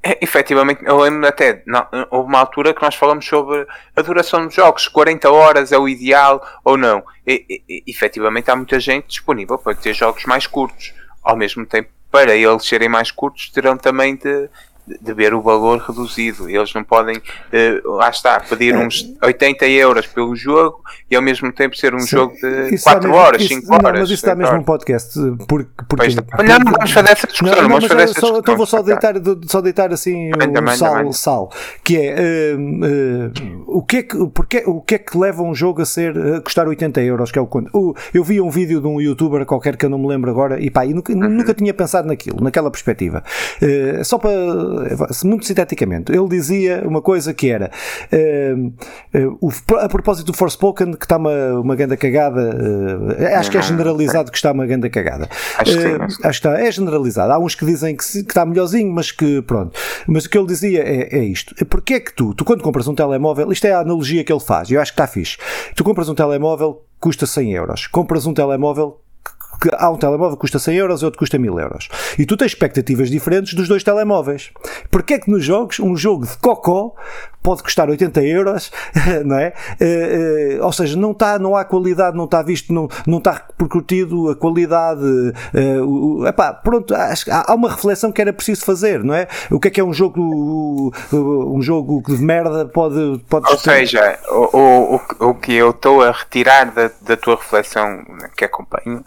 Speaker 2: É, efetivamente, eu lembro até, não, houve uma altura que nós falamos sobre a duração dos jogos, 40 horas é o ideal ou não. E, e, efetivamente há muita gente disponível para ter jogos mais curtos. Ao mesmo tempo, para eles serem mais curtos, terão também de, de ver o valor reduzido. Eles não podem, uh, lá está, pedir uns 80 euros pelo jogo e ao mesmo tempo ser um Sim, jogo de 4 horas, 5 horas. Não,
Speaker 1: mas isso está mesmo um podcast. Porque, porque,
Speaker 2: porque, não, não vamos fazer essa discussão. Não, não vamos fazer essa
Speaker 1: só, Então vou só deitar, só deitar assim também, um também, sal, também. sal, que é uh, uh, o, que é que, porque, o que é que leva um jogo a ser a custar 80 euros, que é o quanto. eu vi um vídeo de um youtuber qualquer que eu não me lembro agora e pá, e nunca, uhum. nunca tinha pensado naquilo, naquela perspectiva. só para muito sinteticamente, ele dizia uma coisa que era uh, uh, a propósito do Forspoken que está uma, uma ganda cagada, uh, acho que é generalizado que está uma ganda cagada.
Speaker 2: Acho que, sim, acho
Speaker 1: que está, é generalizado. Há uns que dizem que, que, está melhorzinho, mas que pronto. Mas o que ele dizia é, é isto: porque é que tu, tu quando compras um telemóvel, isto é a analogia que ele faz, e eu acho que está fixe. Tu compras um telemóvel, custa 100 euros. Compras um telemóvel que há um telemóvel que custa 100 euros e outro custa 1000 euros. E tu tens expectativas diferentes dos dois telemóveis. Porquê é que nos jogos, um jogo de cocó pode custar 80 euros, não é? Uh, uh, ou seja, não, tá, não há qualidade, não está visto, não, não está repercutido a qualidade. Uh, epá, pronto, há, uma reflexão que era preciso fazer, não é? O que é que é um jogo, um jogo de merda pode. pode
Speaker 2: ou seja, o, o, o que eu estou a retirar da, da tua reflexão que acompanho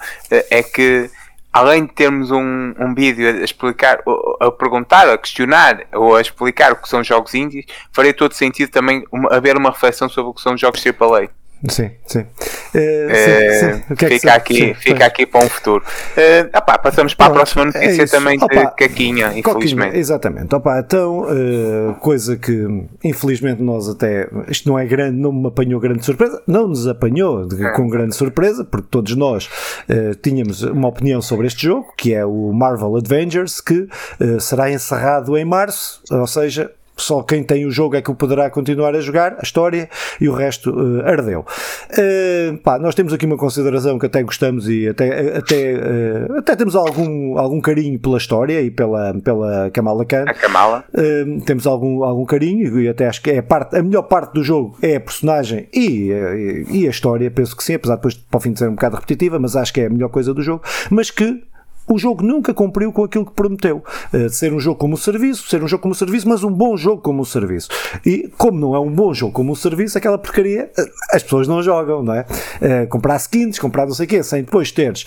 Speaker 2: é que além de termos um, um vídeo a explicar, a perguntar, a questionar ou a explicar o que são jogos indies, faria todo sentido também haver uma reflexão sobre o que são jogos AAA.
Speaker 1: Sim, sim.
Speaker 2: Uh, que é fica, aqui, sim, fica aqui para um futuro. Uh, opá, passamos para Pronto, a próxima notícia é também de Caquinha, infelizmente.
Speaker 1: exatamente. Opa, então, uh, coisa que infelizmente nós até. Isto não é grande, não me apanhou grande surpresa. Não nos apanhou de, com grande surpresa, porque todos nós tínhamos uma opinião sobre este jogo, que é o Marvel Avengers, que será encerrado em março, ou seja, só quem tem o jogo é que o poderá continuar a jogar, a história, e o resto uh, ardeu. Uh, pá, nós temos aqui uma consideração que até gostamos e até, até, uh, até temos algum, algum carinho pela história e pela, pela Kamala Khan.
Speaker 2: A Kamala.
Speaker 1: temos algum, algum carinho e até acho que é a, parte, a melhor parte do jogo é a personagem e, e, e a história, penso que sim, apesar de depois para o fim de ser um bocado repetitiva, mas acho que é a melhor coisa do jogo, mas que o jogo nunca cumpriu com aquilo que prometeu. Uh, ser um jogo como serviço, ser um jogo como serviço, mas um bom jogo como serviço. E como não é um bom jogo como serviço, aquela porcaria uh, as pessoas não jogam, não é? Uh, comprar skins, comprar não sei o quê, sem depois teres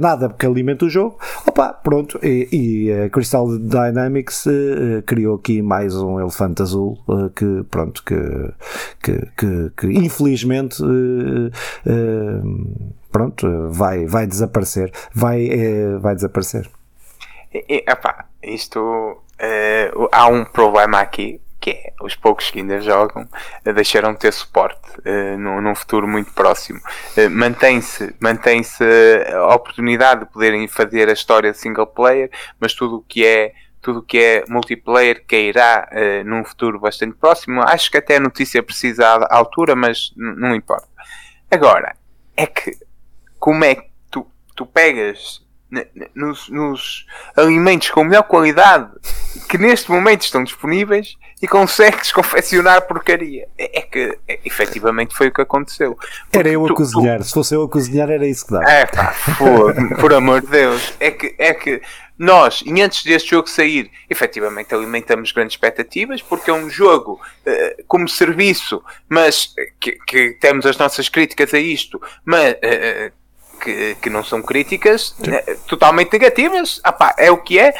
Speaker 1: nada que alimente o jogo, opa, pronto. E, e a Crystal Dynamics criou aqui mais um elefante azul que, pronto, que, que, que, que infelizmente pronto, vai, vai desaparecer. Vai, é, vai desaparecer.
Speaker 2: E, isto uh, há um problema aqui que é os poucos que ainda jogam uh, deixaram de ter suporte uh, num, num, futuro muito próximo. Uh, mantém-se mantém a oportunidade de poderem fazer a história single player, mas tudo o que é tudo que é multiplayer cairá uh, num futuro bastante próximo. Acho que até a notícia precisa à altura, mas não importa. Agora, é que como é que tu, tu pegas nos, nos, alimentos com melhor qualidade que neste momento estão disponíveis e consegues confeccionar porcaria. É, é que é, efetivamente foi o que aconteceu.
Speaker 1: Porque era eu a tu, cozinhar, tu... se fosse eu a cozinhar era isso que dava.
Speaker 2: É pá, por, por amor de Deus. É que, é que nós, e antes deste jogo sair, efetivamente alimentamos grandes expectativas, porque é um jogo uh, como serviço, mas que, que, temos as nossas críticas a isto, mas. Uh, que, que não são críticas né, totalmente negativas. Ah, pá, é o que é,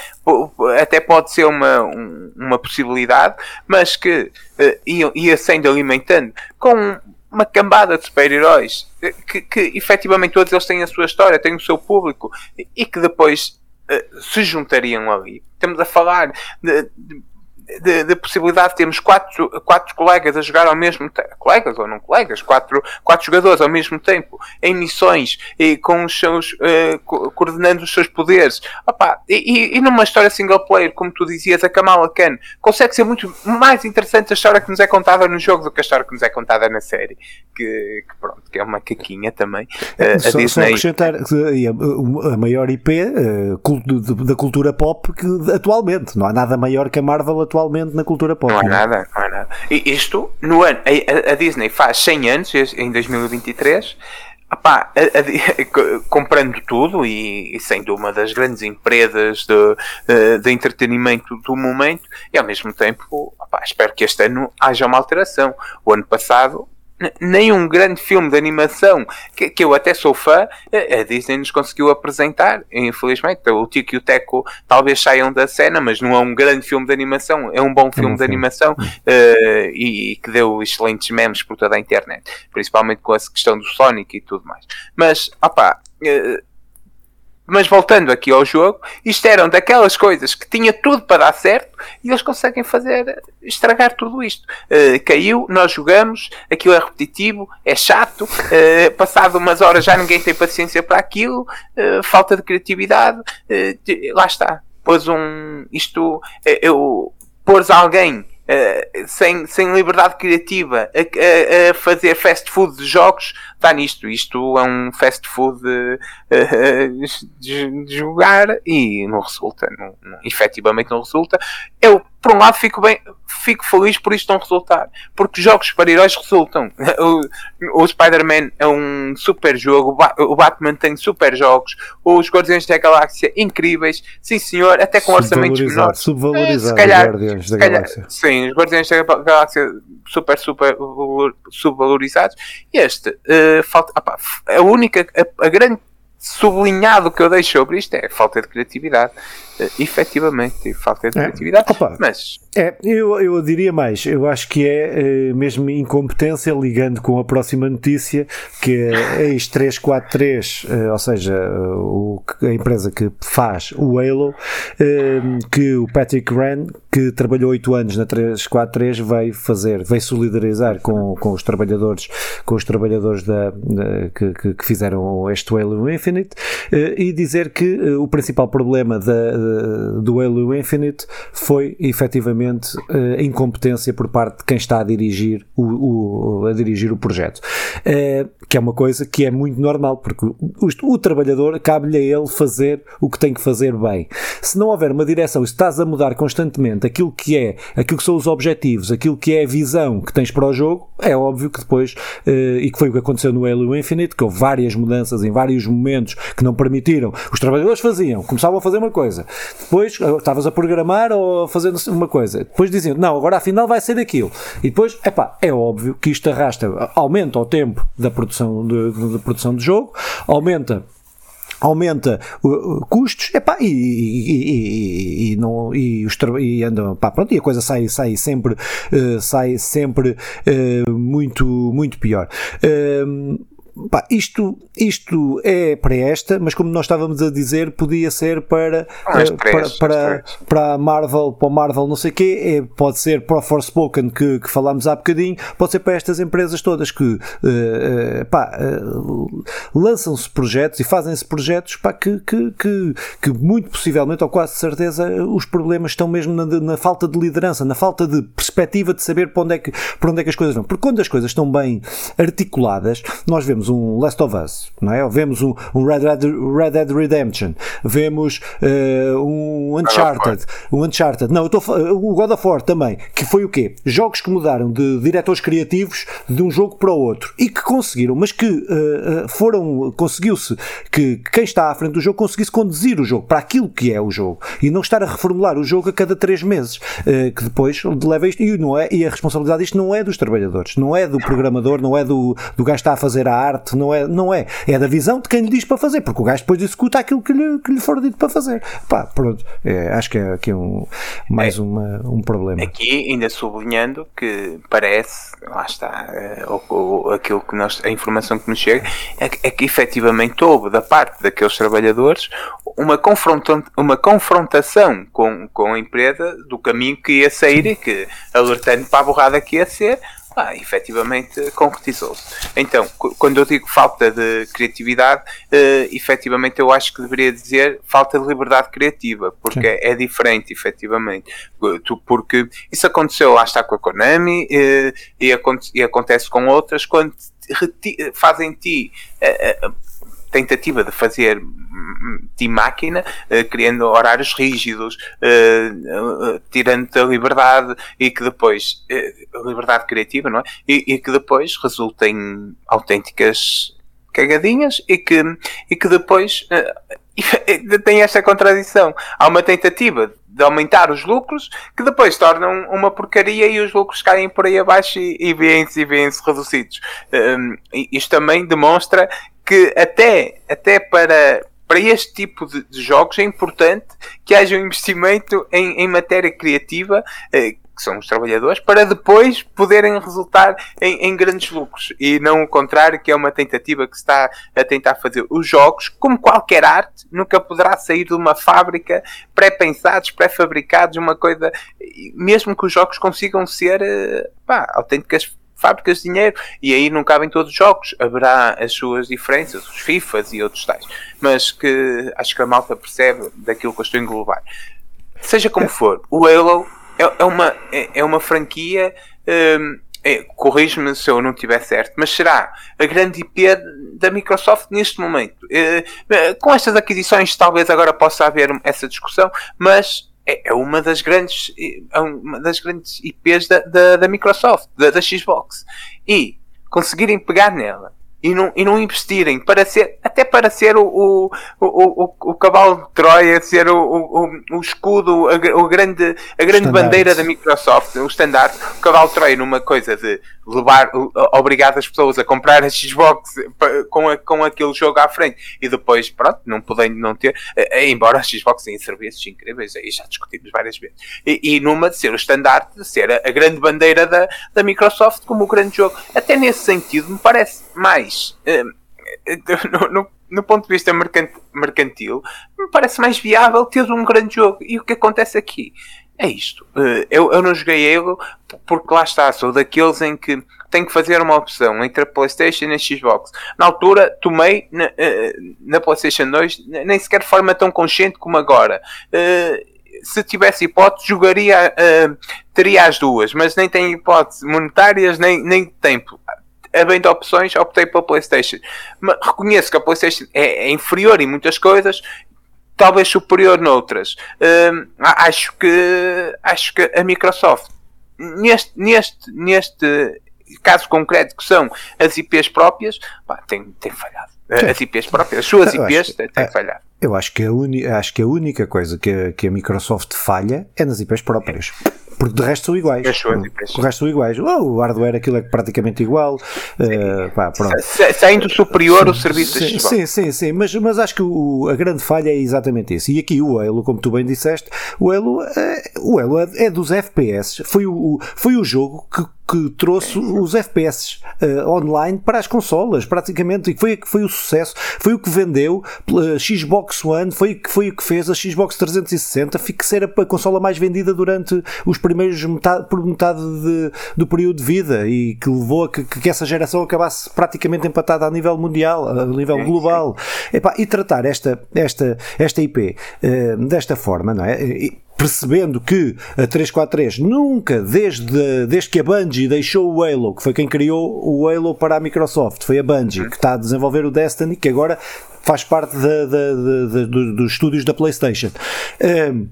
Speaker 2: até pode ser uma, um, uma possibilidade, mas que uh, ia, ia sendo alimentando com uma cambada de super-heróis eh, que, que efetivamente todos eles têm a sua história, têm o seu público e que depois uh, se juntariam ali. Estamos a falar de, de de, de, possibilidade de termos quatro, quatro colegas a jogar ao mesmo tempo, colegas ou não colegas, quatro, quatro jogadores ao mesmo tempo, em missões e com os seus, uh, co coordenando os seus poderes. Opa, e, e, numa história single player, como tu dizias, a Kamala Khan consegue ser muito mais interessante a história que nos é contada no jogo do que a história que nos é contada na série. Que, que pronto, que é uma caquinha também. Uh,
Speaker 1: só, a Disney... acrescentar a, a maior IP uh, da cultura pop que atualmente. Não há nada maior que a Marvel atualmente atualmente na cultura pop.
Speaker 2: Não há é? nada, não há nada. E isto, no ano, a, a Disney faz 100 anos, em 2023, Epá, a, a, comprando tudo e, e, sendo uma das grandes empresas de, de, de, entretenimento do momento e ao mesmo tempo epá, espero que este ano haja uma alteração. O ano passado nem um grande filme de animação que, que, eu até sou fã, a Disney nos conseguiu apresentar. Infelizmente, o Tico e o Teco talvez saiam da cena, mas não é um grande filme de animação, é um bom filme é de animação uh, e, e, que deu excelentes memes por toda a internet, principalmente com essa questão do Sonic e tudo mais. Mas, opá. Uh, mas voltando aqui ao jogo, isto eram daquelas coisas que tinha tudo para dar certo e eles conseguem fazer estragar tudo isto. Uh, caiu, nós jogamos, aquilo é repetitivo, é chato, uh, passado umas horas já ninguém tem paciência para aquilo, uh, falta de criatividade, lá está. Pôs um. Isto. eu pôs alguém Uh, sem, sem liberdade criativa a, a, a, fazer fast food de jogos está nisto. Isto é um fast food uh, de, de, jogar e não resulta. Não, não, efetivamente não resulta. Eu, por um lado, fico bem, fico feliz por isto não resultar. Porque jogos para heróis resultam. O, o Spider-Man é um super jogo. O Batman tem super jogos. Os Guardiões da Galáxia incríveis. Sim, senhor. Até com orçamentos menores.
Speaker 1: É, calhar, Guardiões da calhar, Galáxia.
Speaker 2: Sim, os Guardiões da Galáxia super, super subvalorizados. Este, uh, falta, opa, a única, a, a grande sublinhado que eu deixo sobre isto é a falta de criatividade. Uh, efetivamente falta de é. criatividade. Opa, mas
Speaker 1: é, eu, eu diria mais, eu acho que é uh, mesmo incompetência, ligando com a próxima notícia, que é a X343, uh, ou seja, o, a empresa que faz o Halo, que o Patrick Rand, que trabalhou 8 anos na 343, veio fazer, veio solidarizar com, com os trabalhadores, com os trabalhadores da, da que, que, que, fizeram este Halo Infinite, e dizer que o principal problema da, do Halo Infinite foi efetivamente uh, incompetência por parte de quem está a dirigir o, o a dirigir o projeto. Uh, que é uma coisa que é muito normal, porque o, o, o trabalhador cabe-lhe a ele fazer o que tem que fazer bem. Se não houver uma direção e estás a mudar constantemente aquilo que é, aquilo que são os objetivos, aquilo que é a visão que tens para o jogo, é óbvio que depois, uh, e que foi o que aconteceu no Halo Infinite, que houve várias mudanças em vários momentos que não permitiram. Os trabalhadores faziam, começavam a fazer uma coisa, depois estavas a programar ou a fazer uma coisa. Depois diziam, não, agora afinal vai ser aquilo. E depois, epá, é óbvio que isto arrasta, aumenta o tempo da produção de, de, de produção de jogo, aumenta aumenta uh, custos epá, e, e, e, e, não, e, os, e andam pá, pronto, e a coisa sai, sai sempre, uh, sai sempre uh, muito, muito pior. Uh, Pá, isto, isto é para esta, mas como nós estávamos a dizer, podia ser para, uh, para, para, para a Marvel, para o Marvel não sei o quê, é, pode ser para o Forspoken que, que falámos há bocadinho, pode ser para estas empresas todas que uh, uh, lançam-se projetos e fazem-se projetos pá, que, que, que, que, muito possivelmente, ou quase certeza, os problemas estão mesmo na, na, falta de liderança, na falta de perspectiva de saber para onde, é que, para onde é que as coisas vão. Porque quando as coisas estão bem articuladas, nós vemos vemos um Last of Us, não é? Ou vemos um, um Red, Dead, Red Dead Redemption, vemos uh, um Uncharted, um Uncharted, não, eu estou o God of War também, que foi o quê? Jogos que mudaram de diretores criativos de um jogo para o outro e que conseguiram, mas que uh, foram, conseguiu-se que quem está à frente do jogo conseguisse conduzir o jogo para aquilo que é o jogo e não estar a reformular o jogo a cada três meses, uh, que depois leva isto, e, não é, e a responsabilidade disto não é dos trabalhadores, não é do programador, não é do, do gajo que está a fazer a arte arte, não é, não é. É da visão de quem lhe diz para fazer, porque o gajo depois executa aquilo que lhe, que lhe for dito para fazer. Pá, pronto. É, acho que é aqui um, mais é, uma, um problema.
Speaker 2: Aqui, ainda sublinhando que parece, lá está, ou, ou, aquilo que nós, a informação que nos chega, é, é que efetivamente houve da parte daqueles trabalhadores uma, confronta, uma confrontação com, com a empresa do caminho que ia sair e que alertando para a borrada que ia ser, ah, efetivamente concretizou-se. Então, quando eu digo falta de criatividade, uh, efetivamente eu acho que deveria dizer falta de liberdade criativa, porque é, é, diferente, efetivamente. Porque isso aconteceu lá está com a Konami uh, e, e, acontece com outras quando fazem ti uh, tentativa de fazer de máquina, uh, criando horários rígidos, uh, uh, tirando a liberdade e que depois, liberdade criativa, não é? E, e, que depois resulta em autênticas cagadinhas e que, e que depois tem esta contradição. Há uma tentativa de aumentar os lucros que depois tornam uma porcaria e os lucros caem por aí abaixo e, e vêm-se e vêm reduzidos. Um, isto também demonstra que até, até para, para este tipo de, de jogos é importante que haja um investimento em, em matéria criativa, eh, que são os trabalhadores, para depois poderem resultar em, em, grandes lucros. E não o contrário, que é uma tentativa que se está a tentar fazer. Os jogos, como qualquer arte, nunca poderá sair de uma fábrica pré-pensados, pré-fabricados, uma coisa. Mesmo que os jogos consigam ser eh, pá, autênticas fábricas de dinheiro e aí não cabem todos os jogos. Haverá as suas diferenças, os FIFAs e outros tais, mas que acho que a malta percebe daquilo que eu estou a englobar. Seja como for, o Halo é, é uma, é, é, uma franquia. Um, é, Corrige-me se eu não estiver certo, mas será a grande IP da Microsoft neste momento. Uh, com estas aquisições, talvez agora possa haver essa discussão, mas é, é uma das grandes, é uma das grandes IPs da, da, da Microsoft, da, da, Xbox. E conseguirem pegar nela e não, e não investirem para ser, até para ser o, o, o, o, o cavalo de Troia, ser o, o, o escudo, a, a grande, a grande bandeira da Microsoft, o estandarte, o cavalo de Troia numa coisa de levar, obrigar as pessoas a comprar a Xbox com, a, com aquele jogo à frente. E depois, pronto, não podendo não ter, embora a Xbox tenha serviços incríveis, aí já discutimos várias vezes, e, e numa de ser o estandarte, de ser a, a grande bandeira da, da Microsoft como o grande jogo. Até nesse sentido, me parece mais. Uh, no, no, no, ponto de vista mercantil, me parece mais viável ter um grande jogo. E o que acontece aqui é isto. Uh, eu, eu não joguei Halo porque lá está, sou daqueles em que tenho que fazer uma opção entre a PlayStation e a Xbox. Na altura, tomei na, na PlayStation 2, nem sequer de forma tão consciente como agora. Se tivesse hipótese, jogaria, uh, teria as duas, mas nem tem hipótese monetárias, nem, nem tempo. De opções, optei pela PlayStation. Mas reconheço que a PlayStation é, é inferior em muitas coisas, talvez superior noutras. Uh, acho que acho que a Microsoft neste, neste, neste caso concreto que são as IPs próprias, pá, tem, tem falhado. As IPs próprias, as suas IPs têm, têm falhado.
Speaker 1: Eu acho que a, uni, acho que a única coisa que a, que a Microsoft falha é nas IPs próprias. Porque de resto são iguais. O resto são iguais. Oh, o hardware aquilo é praticamente igual. Uh, pá,
Speaker 2: Saindo superior o serviço
Speaker 1: sim, sim, sim, sim, mas, mas acho que o, a grande falha é exatamente isso. E aqui o Halo, como tu bem disseste, o Halo, é, o Halo é, é dos FPS. Foi o, foi o jogo que que trouxe os FPS uh, online para as consolas, praticamente, e foi, foi o sucesso, foi o que vendeu uh, Xbox One, foi, foi o que fez a Xbox 360 fique ser a, a consola mais vendida durante os primeiros metade, por metade de, do período de vida e que levou a que, que, essa geração acabasse praticamente empatada a nível mundial, a nível global. Epá, e tratar esta, esta, esta IP uh, eh, desta forma, não é? E, percebendo que a 343 nunca, desde, desde que a Bungie deixou o Halo, que foi quem criou o Halo para a Microsoft, foi a Bungie uhum. que está a desenvolver o Destiny, que agora faz parte dos estúdios da PlayStation. Um,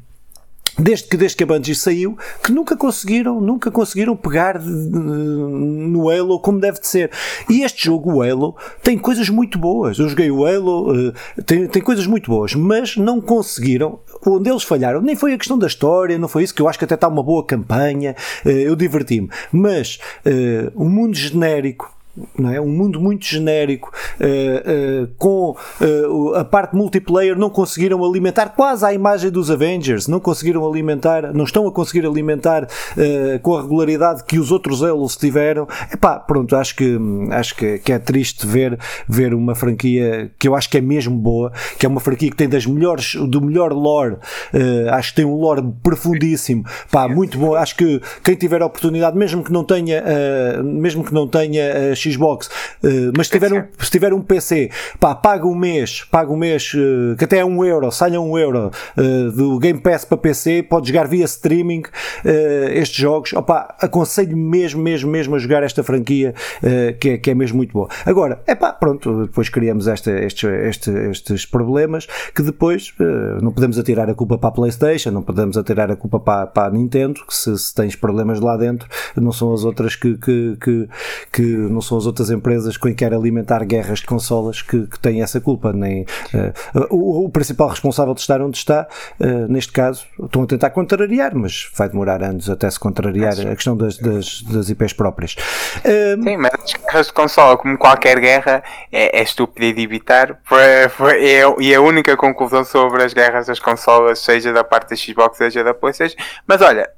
Speaker 1: desde que, desde que a Bungie saiu, que nunca conseguiram, nunca conseguiram pegar no Halo como deve de ser. E este jogo, o Halo, tem coisas muito boas. Eu joguei o Halo, eh, tem, tem coisas muito boas, mas não conseguiram. Onde eles falharam, nem foi a questão da história, não foi isso, que eu acho que até está uma boa campanha, eh, eu diverti-me. Mas uh, o mundo genérico não é? um mundo muito genérico uh, uh, com uh, a parte multiplayer não conseguiram alimentar quase à imagem dos Avengers não conseguiram alimentar não estão a conseguir alimentar com a regularidade que os outros Halos tiveram. Epá, pronto, acho que acho que, que, é triste ver, ver uma franquia que eu acho que é mesmo boa que é uma franquia que tem das melhores do melhor lore acho que tem um lore profundíssimo. Pá, muito bom, acho que quem tiver a oportunidade mesmo que não tenha mesmo que não tenha Xbox, uh, mas se tiver, um, se tiver um PC, pá, paga um mês, paga um mês, uh, que até é um euro, saia um euro uh, do Game Pass para PC, pode jogar via streaming estes jogos, opá, aconselho mesmo, mesmo, mesmo a jogar esta franquia, que, é, que é mesmo muito boa. Agora, é pá, pronto, depois criamos esta, estes, estes, estes problemas que depois não podemos atirar a culpa para a Playstation, não podemos atirar a culpa para, para a Nintendo, que se, se tens problemas lá dentro, não são as outras que, que, que, que não são as outras empresas que querem alimentar guerras de consolas que, que têm essa culpa. Nem, uh, o, o, principal responsável de estar onde está, uh, neste caso, estão a tentar contrariar, mas vai demorar anos até se contrariar a questão das, das, das IPs próprias.
Speaker 2: Uh, Sim, mas guerras de consola, como qualquer guerra, é, é estúpido de evitar é, e a única conclusão sobre as guerras das consolas, seja da parte da Xbox, seja da PlayStation. Mas olha,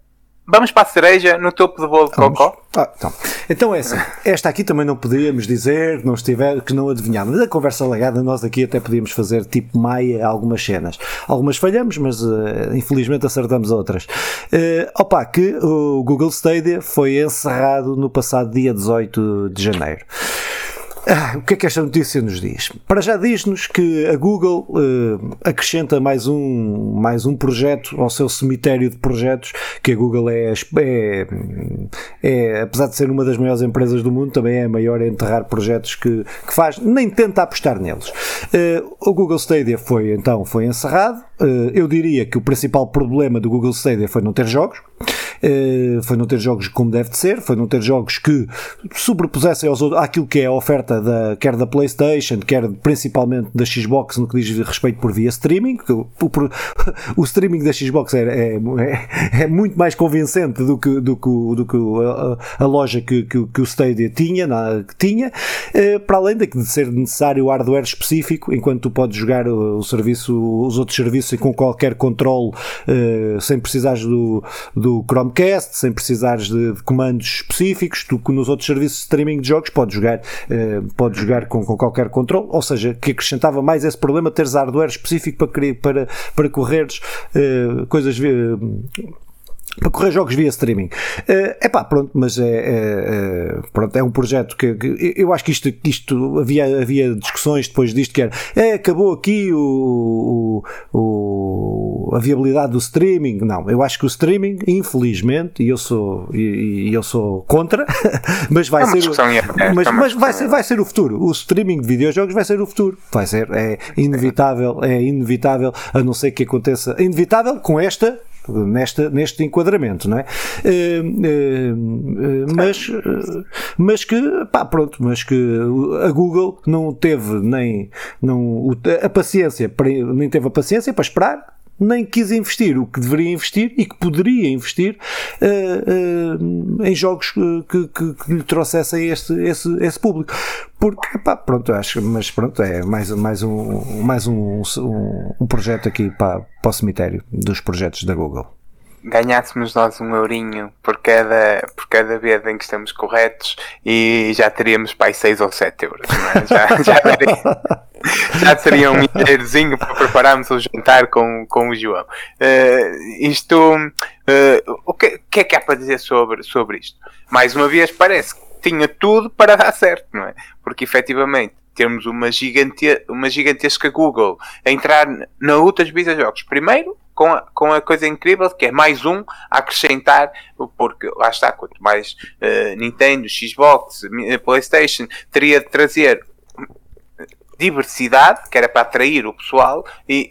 Speaker 2: Vamos para a cereja no topo do bolo de Vamos. cocó?
Speaker 1: Ah, então. então é assim, esta aqui também não podíamos dizer que não, estiver, que não adivinhámos. A conversa legada, nós aqui até podíamos fazer tipo maia algumas cenas. Algumas falhamos, mas uh, infelizmente acertamos outras. Uh, opa, que o Google Stadia foi encerrado no passado dia 18 de janeiro. Ah, o que é que esta notícia nos diz? Para já diz-nos que a Google uh, acrescenta mais um, mais um projeto ao seu cemitério de projetos, que a Google é, é, é, apesar de ser uma das maiores empresas do mundo, também é a maior a enterrar projetos que, que faz, nem tenta apostar neles. Uh, o Google Stadia foi então foi encerrado. Uh, eu diria que o principal problema do Google Stadia foi não ter jogos. Uh, foi não ter jogos como deve de ser, foi não ter jogos que sobrepusessem aos outros, àquilo que é a oferta da, quer da PlayStation, quer principalmente da Xbox no que diz respeito por via streaming. O, o, o streaming da Xbox é, é, é, é, muito mais convincente do que, do que, do que a, a loja que, que, que, o Stadia tinha, na, que tinha uh, para além de ser necessário hardware específico, enquanto tu podes jogar o, o serviço, os outros serviços com qualquer controle uh, sem precisares do, do Chromecast, sem precisares de, de, comandos específicos, tu nos outros serviços de streaming de jogos podes jogar, uh, podes jogar com, com qualquer controle, ou seja, que acrescentava mais esse problema teres hardware específico para, para, para correres uh, coisas para correr jogos via streaming. É uh, pá, pronto, mas é, é, é, pronto, é um projeto que, que, eu acho que isto, isto havia, havia discussões depois disto que era é, acabou aqui o, o, a viabilidade do streaming. Não, eu acho que o streaming, infelizmente, e eu sou, e, e eu sou contra, mas vai é ser. mas, mas vai, ser, vai ser o futuro. O streaming de videojogos vai ser o futuro. Vai ser, é inevitável, é inevitável, a não ser que aconteça. É inevitável com esta nesta, neste enquadramento, não é? Uh, uh, mas, mas que, pá, pronto, mas que a Google não teve nem não, a paciência, nem teve a paciência para esperar nem quis investir o que deveria investir e que poderia investir uh, uh, em jogos que, que, que, lhe trouxessem este, esse, esse público. Porque, pá, pronto, acho, mas pronto, é mais, mais, um, mais um, um, um projeto aqui para, para o cemitério dos projetos da Google
Speaker 2: ganhássemos nós um eurinho por cada, por cada vez em que estamos corretos e já teríamos para 6 ou 7 euros. É? Já, já, já seria um milheirozinho para prepararmos o jantar com, com o João. Uh, isto, uh, o que, que, é que há para dizer sobre, sobre isto? Mais uma vez, parece que tinha tudo para dar certo, não é? Porque efetivamente temos uma, gigante, uma gigantesca Google a entrar na luta dos videojogos. Primeiro, com a, com a coisa incrível que é mais um a acrescentar, porque lá está, quanto mais uh, Nintendo, Xbox, PlayStation teria de trazer diversidade, que era para atrair o pessoal, e,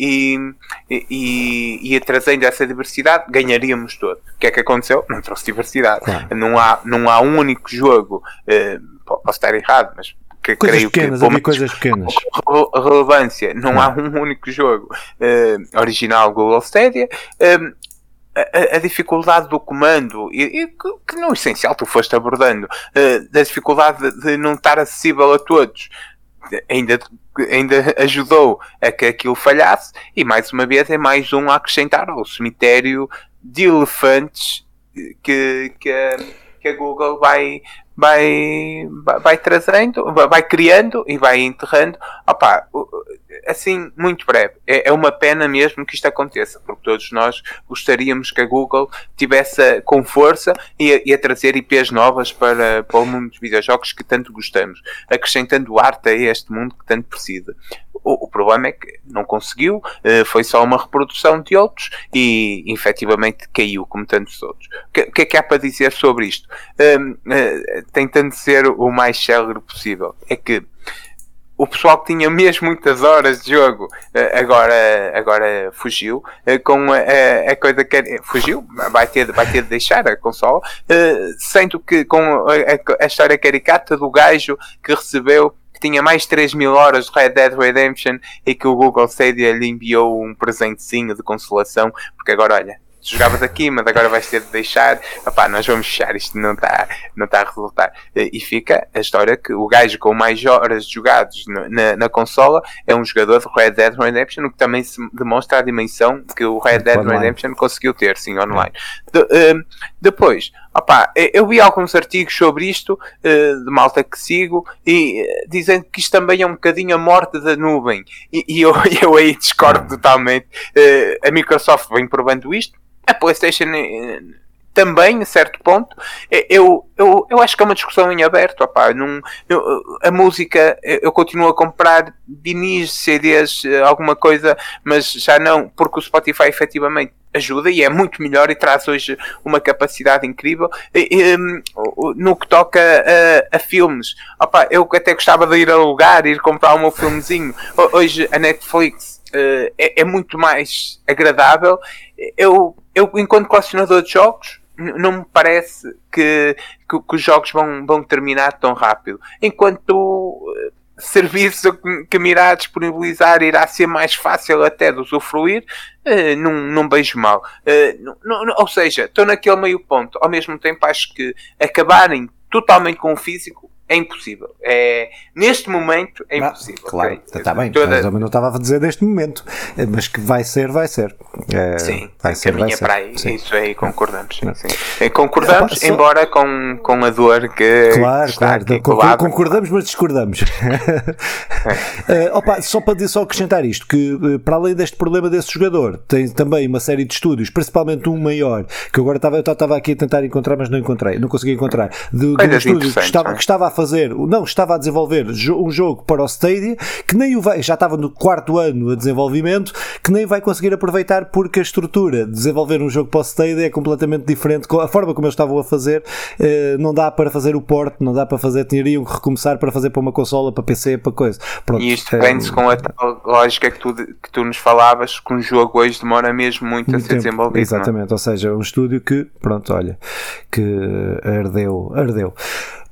Speaker 2: e, e, e trazendo essa diversidade, ganharíamos todo. O que é que aconteceu? Não trouxe diversidade. Claro. Não, há, não há um único jogo, uh, posso estar errado, mas que
Speaker 1: coisas
Speaker 2: creio
Speaker 1: pequenas,
Speaker 2: que
Speaker 1: coisas pequenas.
Speaker 2: relevância, não, não, há um único jogo uh, original Google Stadia. Um, a, a, dificuldade do comando e, e que, que, no essencial tu foste abordando uh, da dificuldade de, de não estar acessível a todos ainda, ainda ajudou a que aquilo falhasse e mais uma vez é mais um a acrescentar ao cemitério de elefantes que, que, a, que a Google vai, vai, vai trazendo, vai criando e vai enterrando. Opa, assim, muito breve. É, é uma pena mesmo que isto aconteça, porque todos nós gostaríamos que a Google tivesse com força e a, e a trazer IPs novas para, para o mundo dos videojogos que tanto gostamos, acrescentando arte a este mundo que tanto precisa. O, o problema é que não conseguiu, eh, foi só uma reprodução de outros e efetivamente caiu, como tantos outros. O que, que, é que há para dizer sobre isto? Um, uh, tentando ser o mais célere possível. É que o pessoal que tinha mesmo muitas horas de jogo eh, agora, agora fugiu eh, com a, a coisa que fugiu, vai ter, vai ter de deixar a consola, eh, sendo que com a, a história caricata do gajo que recebeu que tinha mais 3 mil horas de Red Dead Redemption e que o Google Stadia lhe enviou um presentezinho de consolação, porque agora olha, jogavas aqui, mas agora vais ter de deixar. Opá, nós vamos fechar, isto não está não tá a resultar. E fica a história que o gajo com mais horas jogados na, na consola é um jogador de Red Dead Redemption, o que também se demonstra a dimensão que o Red Dead online. Redemption conseguiu ter, sim, online. De, uh, depois, opá, eu vi alguns artigos sobre isto, uh, de malta que sigo, e uh, dizendo que isto também é um bocadinho a morte da nuvem. E, e eu, eu aí discordo totalmente. a Microsoft vem provando isto a PlayStation eh, também, a certo ponto, eh, eu, eu, eu acho que é uma discussão em aberto. Opá, num, eu, a música, eu continuo a comprar vinis, CDs, eh, alguma coisa, mas já não, porque o Spotify efetivamente ajuda e é muito melhor e traz hoje uma capacidade incrível. E, hum, no que toca a, a filmes, opa, eu até gostava de ir alugar, ir comprar o meu filmezinho. Hoje a Netflix uh, é, é muito mais agradável. Eu eu, enquanto colecionador de jogos, não me parece que, que, que, os jogos vão, vão terminar tão rápido. Enquanto eh, serviço que me irá disponibilizar irá ser mais fácil até de usufruir, uh, não, não beijo mal. Uh, ou seja, estou naquele meio ponto. Ao mesmo tempo, acho que acabarem totalmente com o físico é impossível. É, neste momento é ah, impossível.
Speaker 1: Ah, claro, está okay? bem. Toda... Mas eu não estava a dizer neste momento. Mas que vai ser, vai ser.
Speaker 2: É, sim, vai ser, vai ser. para aí. Sim. Isso aí concordamos. Sim, sim. É, concordamos, só... embora com, com a dor que.
Speaker 1: Claro, claro. concordamos, mas discordamos. é. uh, opa, só para, só acrescentar isto: que eh, para além deste problema desse jogador, tem também uma série de estúdios, principalmente um maior, que agora estava, eu estava aqui a tentar encontrar, mas não encontrei, não consegui encontrar, de, de um estúdio que estava, que estava a fazer, não, estava a desenvolver um jogo para o Stadia que nem o vai, já estava no quarto ano a desenvolvimento, que nem vai conseguir aproveitar porque a estrutura de desenvolver um jogo para o Stadia é completamente diferente. A forma como eles estavam a fazer, eh, não dá para fazer o port, não dá para fazer, teriam que recomeçar para fazer para uma consola, para PC, para coisa.
Speaker 2: Pronto, e isto vem-se com a tal lógica que tu, que tu nos falavas, que um jogo hoje demora mesmo muito, muito a ser tempo. desenvolvido. É?
Speaker 1: Exatamente, ou seja, um estúdio que, pronto, olha, que ardeu, ardeu.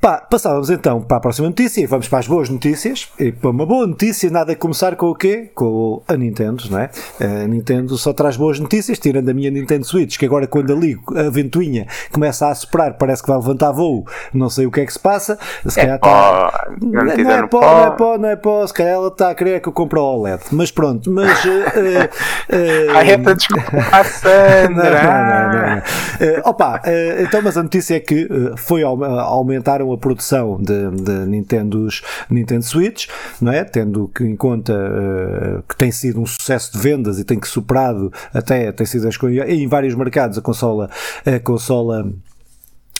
Speaker 1: Pá, passávamos então para a próxima notícia e vamos para as boas notícias. E para uma boa notícia, nada a começar com o quê? Com a Nintendo, não é? A Nintendo só traz boas notícias, tirando a minha Nintendo Switch, que agora quando a ligo, a ventoinha começa a soprar, parece que vai levantar voo, não sei o que é que se passa. Se
Speaker 2: é calhar está.
Speaker 1: Não, não, é pó, não é pó, não é pó, se calhar ela está a querer que eu compre o OLED. Mas pronto, mas. Uh, uh,
Speaker 2: Ai, é para desculpar, Sandra! não, não, não,
Speaker 1: não. Uh, opa, uh, então, mas a notícia é que foi aumentaram a produção de, de Nintendos, Nintendo Switch, não é? Tendo em conta uh, que tem sido um sucesso de vendas e tem que superado até tem sido em vários mercados a consola a consola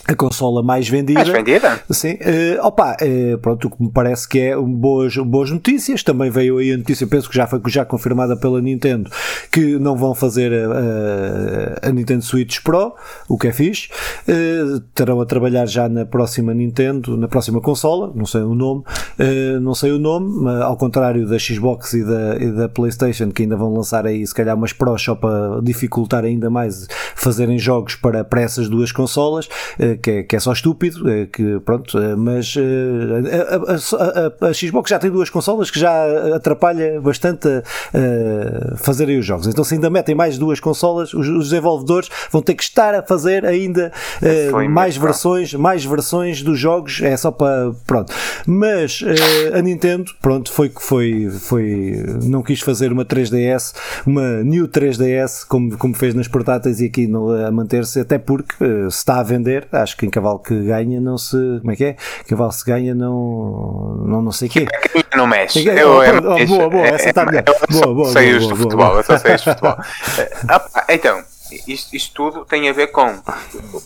Speaker 1: a consola mais vendida.
Speaker 2: Mais vendida?
Speaker 1: Sim. Uh, opa, uh, pronto, o que me parece que é um boas, boas notícias. Também veio aí a notícia, penso que já foi já confirmada pela Nintendo, que não vão fazer a, a, a Nintendo Switch Pro, o que é fixe. Uh, terão a trabalhar já na próxima Nintendo, na próxima consola, não sei o nome, uh, não sei o nome, mas, ao contrário da Xbox e da, e da PlayStation, que ainda vão lançar aí se calhar umas Pro só para dificultar ainda mais fazerem jogos para, para essas duas consolas que é, que é só estúpido, é, que pronto, é, mas é, a, a, a, a, Xbox já tem duas consolas que já atrapalha bastante a, fazerem os jogos. Então, se ainda metem mais duas consolas, os, os desenvolvedores vão ter que estar a fazer ainda mais versões, mais versões dos jogos, é só para pronto. Mas a Nintendo, pronto, foi que foi, foi, não quis fazer uma 3DS, uma New 3DS, como, como fez nas portáteis e aqui no, a manter-se, até porque se está a vender, acho que em cavalo que ganha não se. Como é que é? Cavalo se ganha não. Não, não sei o quê.
Speaker 2: Não mexe.
Speaker 1: Eu, eu, eu, oh, boa, boa, essa está melhor. Boa, boa.
Speaker 2: Sei os de futebol, eu só sei os de futebol. então. Isto, isto, tudo tem a ver com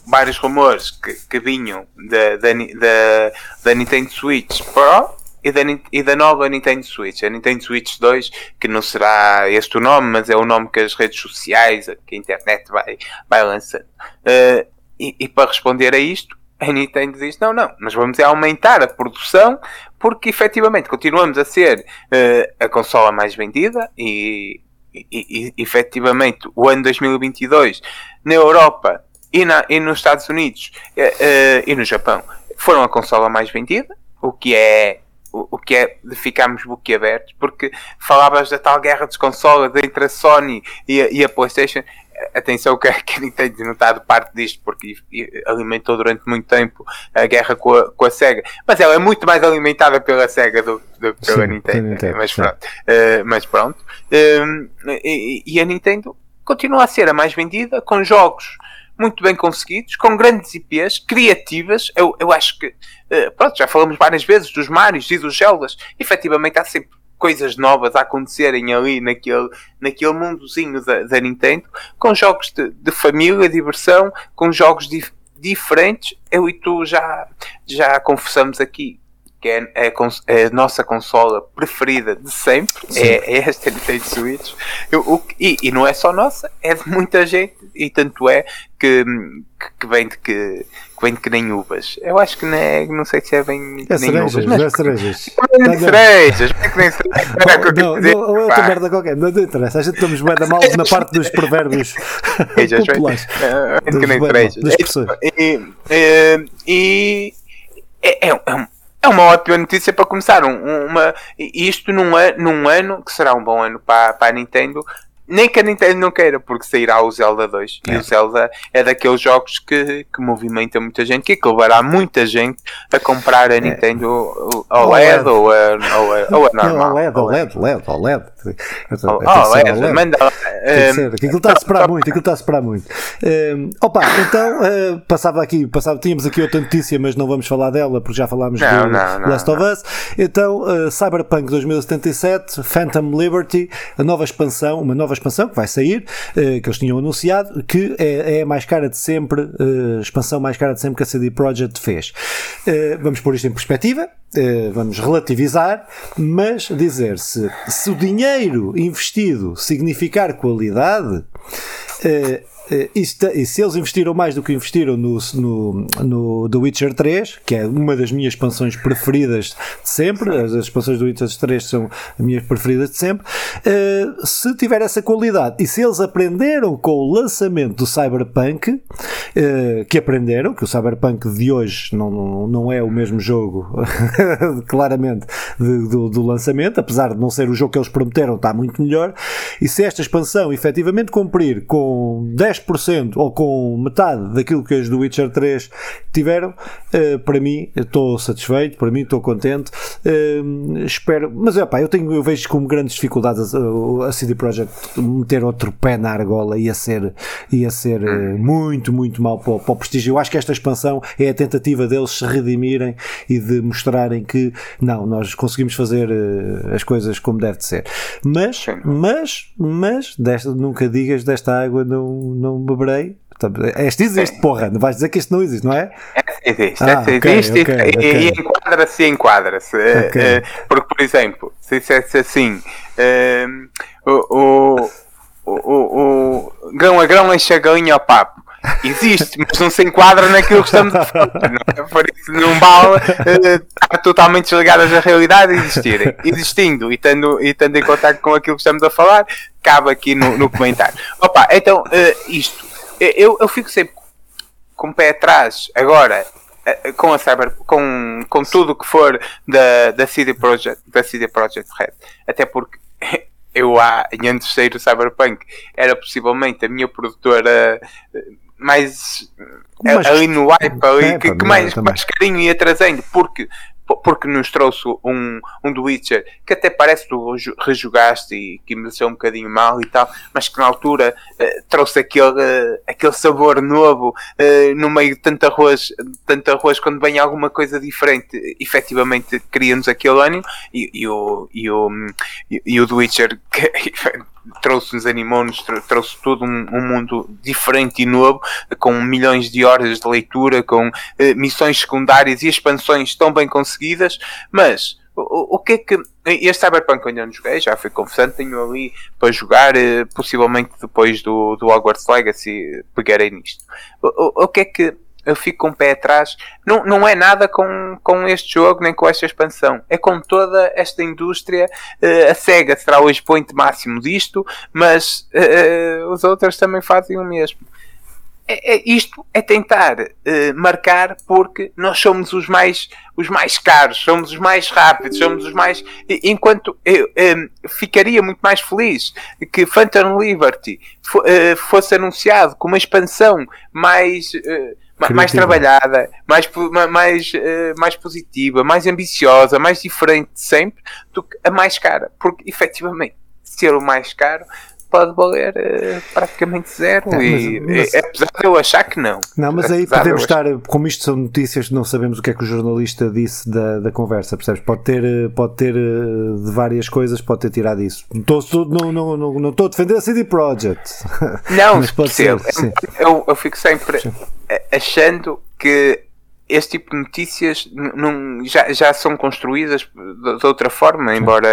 Speaker 2: vários rumores que, que vinham da, da, da, da Nintendo Switch Pro e da, e da nova Nintendo Switch. A Nintendo Switch 2, que não será este o nome, mas é o nome que as redes sociais, que a internet vai, vai lançando. Uh, e, e, para responder a isto, a Nintendo diz: não, não, nós vamos é aumentar a produção porque efetivamente continuamos a ser uh, a consola mais vendida e, e, e, efetivamente o ano 2022 na Europa e, na, e nos Estados Unidos uh, uh, e no Japão foram a consola mais vendida, o que é o, o que é de ficarmos boquiabertos, porque falavas da tal guerra dos consoles entre a Sony e a, e a PlayStation atenção que a Nintendo não está de parte disto porque alimentou durante muito tempo a guerra com a, com a SEGA, mas ela é muito mais alimentada pela SEGA do, que pela sim, Nintendo, Nintendo, mas, pronto, uh, mas pronto. Uh, e, e, a Nintendo continua a ser a mais vendida com jogos muito bem conseguidos, com grandes IPs, criativas, eu, eu acho que uh, pronto, já falamos várias vezes dos Marios e dos Zeldas, efetivamente há sempre coisas novas a acontecerem ali naquele, naquele mundozinho da, da Nintendo, com jogos de, de família, diversão, com jogos dif diferentes. Eu e tu já, já confessamos aqui que é, é, é, a nossa consola preferida de sempre, é, é, esta Nintendo Switch. Eu, o, e, e não é só nossa, é de muita gente, e tanto é que, que, vem de que, que vem de que nem uvas. Eu acho que não, é, não sei se é bem
Speaker 1: é nem cerejas,
Speaker 2: uvas.
Speaker 1: Mas, é cerejas.
Speaker 2: É nem cerejas, é que nem cerejas.
Speaker 1: Não, não, ou é outra merda qualquer, não interessa. A gente estamos bem da mal na parte dos provérbios populares.
Speaker 2: É que nem cerejas. E, e é, é, um é uma ótima notícia para começar. Um, uma, isto num, num ano que será um bom ano para, para a Nintendo nem que a Nintendo não queira, porque sairá o Zelda 2. É. E o Zelda é daqueles jogos que, que movimenta muita gente, que, que levará muita gente a comprar a é. Nintendo OLED ou a, ou a, ou a normal.
Speaker 1: OLED, OLED, OLED, OLED.
Speaker 2: OLED, manda.
Speaker 1: Aquilo está a esperar muito, aquilo está a esperar muito. Um, opa, então uh, passava aqui, passava, tínhamos aqui outra notícia, mas não vamos falar dela porque já falámos não, do não, não, Last of Us. Então, uh, Cyberpunk 2077, Phantom Liberty, a nova expansão, uma nova expansão que vai sair, uh, que eles tinham anunciado, que é, é a mais cara de sempre, uh, expansão mais cara de sempre que a CD Projekt fez. Uh, vamos pôr isto em perspectiva, vamos relativizar, mas dizer se, se o dinheiro investido significar qualidade, eh, e se eles investiram mais do que investiram no, no, no The Witcher 3, que é uma das minhas expansões preferidas de sempre, as, expansões do Witcher 3 são as minhas preferidas de sempre, uh, se tiver essa qualidade e se eles aprenderam com o lançamento do Cyberpunk, uh, que aprenderam, que o Cyberpunk de hoje não, não é o mesmo jogo, claramente, de, do, do lançamento, apesar de não ser o jogo que eles prometeram, está muito melhor, e se esta expansão efetivamente cumprir com 10 10% ou com metade daquilo que as do Witcher 3 tiveram, uh, para mim estou satisfeito, para mim estou contente. Uh, espero, mas é pá, eu, tenho, eu vejo com grandes dificuldades a, a CD Projekt meter outro pé na argola ia ser, ia ser uh, muito, muito mal para, para o prestígio. Eu acho que esta expansão é a tentativa deles se redimirem e de mostrarem que não, nós conseguimos fazer as coisas como deve de ser. Mas, mas, mas, desta, nunca digas desta água não, não não beberei. Este existe, porra, não vais dizer que isto não existe, não é?
Speaker 2: Existe, ah, existe okay, okay, e, okay. e enquadra-se, enquadra-se. Uh, porque, por exemplo, se dissesse assim, uh, o, o, o, o, grão a grão enche a galinha ao papo. Existe, mas não se enquadra naquilo que estamos a falar. Não, é? por isso não vale uh, estar totalmente desligadas da realidade e existirem. Existindo e tendo, e tendo em contato com aquilo que estamos a falar, cabe aqui no, no comentário. Opa, então, uh, isto, eu, eu fico sempre com o pé atrás, agora, com a Cyber, com, com tudo que for da, da CD Projekt, da CD Projekt Red, até porque eu há, antes de sair o Cyberpunk, era possivelmente a minha produtora mais, mais ali no hype, ali, é, que, que mais, mais carinho ia trazendo, porque porque nos trouxe um, um do Witcher que até parece que tu rejugaste e que mereceu um bocadinho mal e tal, mas que na altura uh, trouxe aquele, uh, aquele sabor novo uh, no meio de tanto arroz, tanto arroz quando vem alguma coisa diferente, efetivamente cria-nos aquele ânimo e, e, o, e, o, e, e o do Witcher que, trouxe-nos, animou-nos, trouxe todo um, um, mundo diferente e novo, com milhões de horas de leitura, com missões secundárias e expansões tão bem conseguidas seguidas, mas o, o que é que. Este Cyberpunk eu ainda não joguei, já fui confessando, tenho ali para jogar, eh, possivelmente depois do, do Hogwarts Legacy pegarei nisto. O, o, o que é que eu fico com o pé atrás. Não, não é nada com, com este jogo nem com esta expansão. É com toda esta indústria. Uh, a SEGA será o expoente máximo disto, mas uh, os outros também fazem o mesmo é, é, isto é tentar uh, marcar porque nós somos os mais, os mais caros, somos os mais rápidos, somos os mais. Enquanto eu uh, ficaria muito mais feliz que Phantom Liberty uh, fosse anunciado com uma expansão mais. Mais trabalhada, mais, mais, mais positiva, mais ambiciosa, mais diferente sempre do que a mais cara, porque efetivamente ser o mais caro pode valer uh, praticamente zero. É, e, mas, é, apesar de eu achar que não.
Speaker 1: Não, mas aí podemos estar, como isto são notícias, não sabemos o que é que o jornalista disse da, da conversa, percebes? Pode ter, eh, pode ter eh, de várias coisas, pode ter tirado isso. Não estou, não, não, não, não estou a defender a CD Projekt.
Speaker 2: Não, mas pode ser. Eu, eu fico sempre sim. Achando que este tipo de notícias não, já, já são construídas de, de outra forma, embora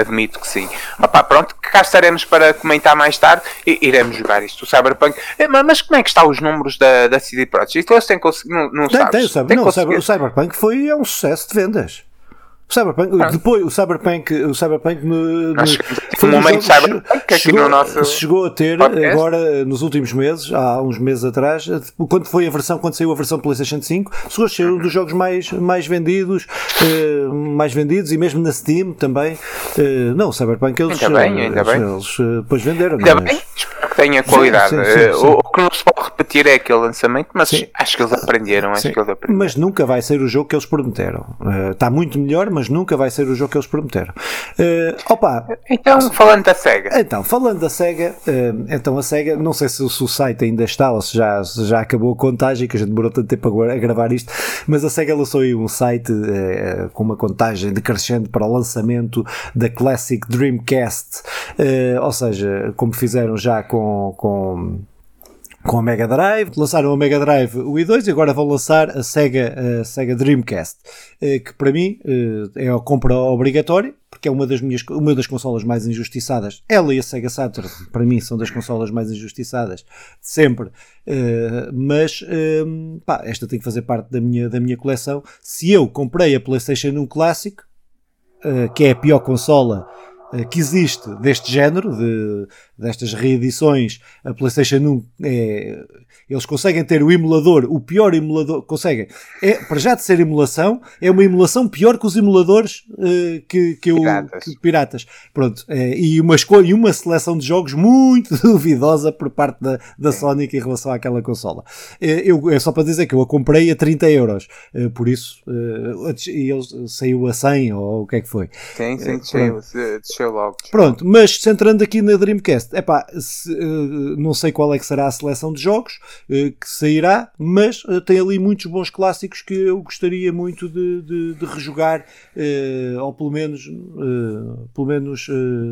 Speaker 2: admito que sim. Opa, pronto, cá estaremos para comentar mais tarde e iremos jogar isto. O Cyberpunk. Eh, mas como é que estão os números da, da CD Projekt? Eles têm conseguido. Não, não tem,
Speaker 1: sabes? Tem, tem não, o Cyberpunk foi é um sucesso de vendas. O Cyberpunk, ah. depois o Cyberpunk, o Cyberpunk no, no,
Speaker 2: foi um momento Cyberpunk aqui
Speaker 1: chegou,
Speaker 2: no nosso
Speaker 1: chegou a ter podcast. agora nos últimos meses, há uns meses atrás, quando foi a versão, quando saiu a versão PlayStation 5, chegou a ser um dos jogos mais, mais vendidos, eh, mais vendidos e mesmo na Steam também. Eh, não, o Cyberpunk eles,
Speaker 2: ainda bem, ainda
Speaker 1: eles,
Speaker 2: bem.
Speaker 1: eles, eles depois venderam.
Speaker 2: Ainda bem, espero que tenha qualidade. Sim, sim, sim, o, o, que não se pode repetir é aquele lançamento, mas acho que eles aprenderam, acho que eles aprenderam.
Speaker 1: Mas nunca vai ser o jogo que eles prometeram. Uh, está muito melhor, mas nunca vai ser o jogo que eles prometeram. Uh, opa,
Speaker 2: então, falando da SEGA.
Speaker 1: Então, falando da SEGA, uh, então a SEGA, não sei se, se, o site ainda está ou se já, se já acabou a contagem, que a gente demorou tanto tempo a, gravar isto, mas a SEGA lançou aí um site com uma contagem decrescente para o lançamento da Classic Dreamcast, ou seja, como fizeram já com, com com a Mega Drive, lançaram a Mega Drive o i2 e agora vão lançar a Sega, a Sega Dreamcast, eh, que para mim eh, é a compra obrigatória, porque é uma das minhas uma das consolas mais injustiçadas. Ela e a Sega Saturn, para mim, são das consolas mais injustiçadas de sempre. Eh, mas pá, esta tem que fazer parte da minha, da minha coleção. Se eu comprei a PlayStation 1 Classic, que é a pior consola que existe deste género, de, destas reedições, a PlayStation 1 é, eles conseguem ter o emulador, o pior emulador, conseguem. É, para já de ser emulação, é uma emulação pior que os emuladores uh, que, que, piratas. Que, piratas. Pronto. Uh, e, uma escolha, uma seleção de jogos muito duvidosa por parte da, da Sonic em relação àquela consola. Uh, eu, é só para dizer que eu a comprei a 30 euros. por isso, e ele saiu a 100 ou o que é que foi.
Speaker 2: Sim, sim, desceu,
Speaker 1: Pronto, mas centrando aqui na Dreamcast, epá, se, não sei qual é que será a seleção de jogos. Eh, que sairá, mas eh, tem ali muitos bons clássicos que eu gostaria muito de, de, de rejogar, eh, ou pelo menos, pelo menos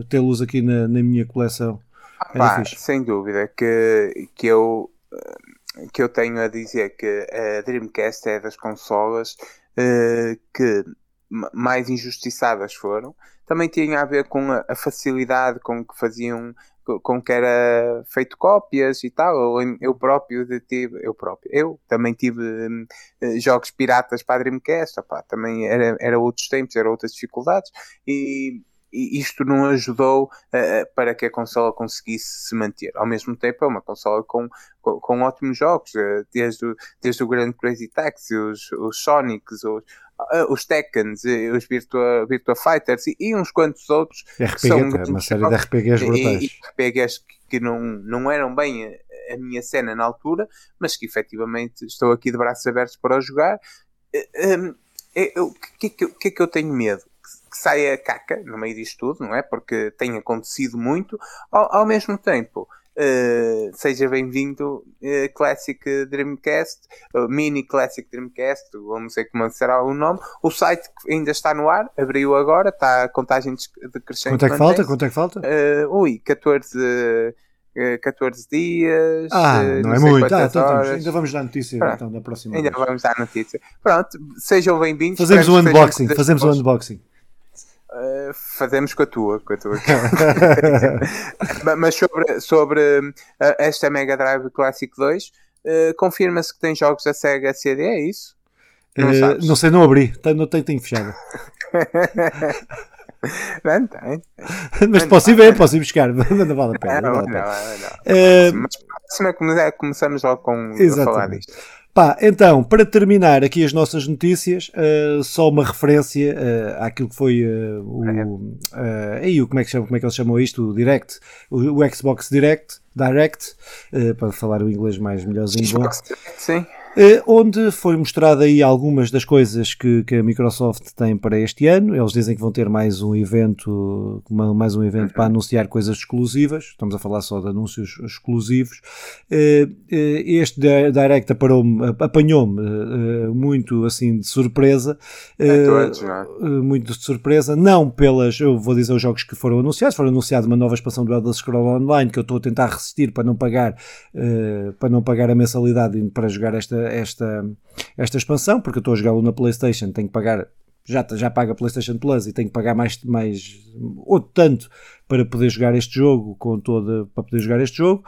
Speaker 1: tê-los aqui na, na, minha coleção.
Speaker 2: Ah, pá, sem dúvida que, que eu que eu tenho a dizer que a Dreamcast é das consolas uh, que mais injustiçadas foram. Também tinha a ver com a, facilidade com que faziam com que era feito cópias e tal. Eu próprio tive, eu próprio, eu também tive um, eh, jogos piratas para a Dreamcast, também era, era outros tempos, eram outras dificuldades e, e isto não ajudou uh, para que a consola conseguisse se manter. Ao mesmo tempo, é uma consola com, com, com ótimos jogos, uh, desde, o, desde o Grand Crazy Taxi, os, os Sonics, os, uh, os Tekkens, os Virtua, Virtua Fighters e, e uns quantos outros.
Speaker 1: RPG, que são é uma série de RPGs brutais. E,
Speaker 2: e RPGs que, que, não, não eram bem a, a, minha cena na altura, mas que efetivamente estou aqui de braços abertos para jogar. O que, que, que é que eu tenho medo? que saia caca no meio disto tudo, não é? Porque tem acontecido muito, ao, ao mesmo tempo. Uh, seja bem-vindo uh, Classic Dreamcast, uh, Mini Classic Dreamcast, ou não sei como será o nome. O site ainda está no ar, abriu agora, está a contagem decrescente.
Speaker 1: Quanto é que falta? Quanto é que falta?
Speaker 2: Uh, ui, 14. 14 dias.
Speaker 1: Ah, não, não é muito. Ah, então ainda vamos dar notícia então, da próxima
Speaker 2: Ainda
Speaker 1: vez.
Speaker 2: vamos dar notícia. Pronto, sejam bem-vindos.
Speaker 1: Fazemos o um unboxing. Fazemos um unboxing.
Speaker 2: Uh, fazemos com a tua, com a tua. Mas sobre, sobre uh, esta Mega Drive Classic 2, uh, eh, confirma-se que tem jogos da Sega CD, é isso?
Speaker 1: Não, não sei, não abri, não tenho, tenho fechado.
Speaker 2: não tem.
Speaker 1: Mas não posso ir ver, posso ir buscar, não vale a pena.
Speaker 2: Não, não, não, não, Mas próxima começamos logo com a falar disto.
Speaker 1: Pá, então, para terminar aqui as nossas notícias, uh, só uma referência uh, àquilo que foi uh, o. aí, como é, que chama, como é que eles chamam isto? O Direct, o, o Xbox Direct, Direct, para falar o inglês mais melhorzinho. Xbox Direct,
Speaker 2: sim.
Speaker 1: Eh, onde foi mostrada aí algumas das coisas que, que, a Microsoft tem para este ano. Eles dizem que vão ter mais um evento, mais um evento para anunciar coisas exclusivas. Estamos a falar só de anúncios exclusivos. Eh, eh, este Direct apanhou-me muito assim de surpresa.
Speaker 2: É todos, é?
Speaker 1: Muito de surpresa. Não pelas, eu vou dizer os jogos que foram anunciados. Foram anunciada uma nova expansão do Elder Scrolls Online que eu estou a tentar resistir para não pagar, para não pagar a mensalidade para jogar esta esta, esta expansão, porque eu estou a jogá-lo na PlayStation, tenho que pagar já, já paga PlayStation Plus e tenho que pagar mais, mais outro tanto para poder jogar este jogo, com toda, para poder jogar este jogo,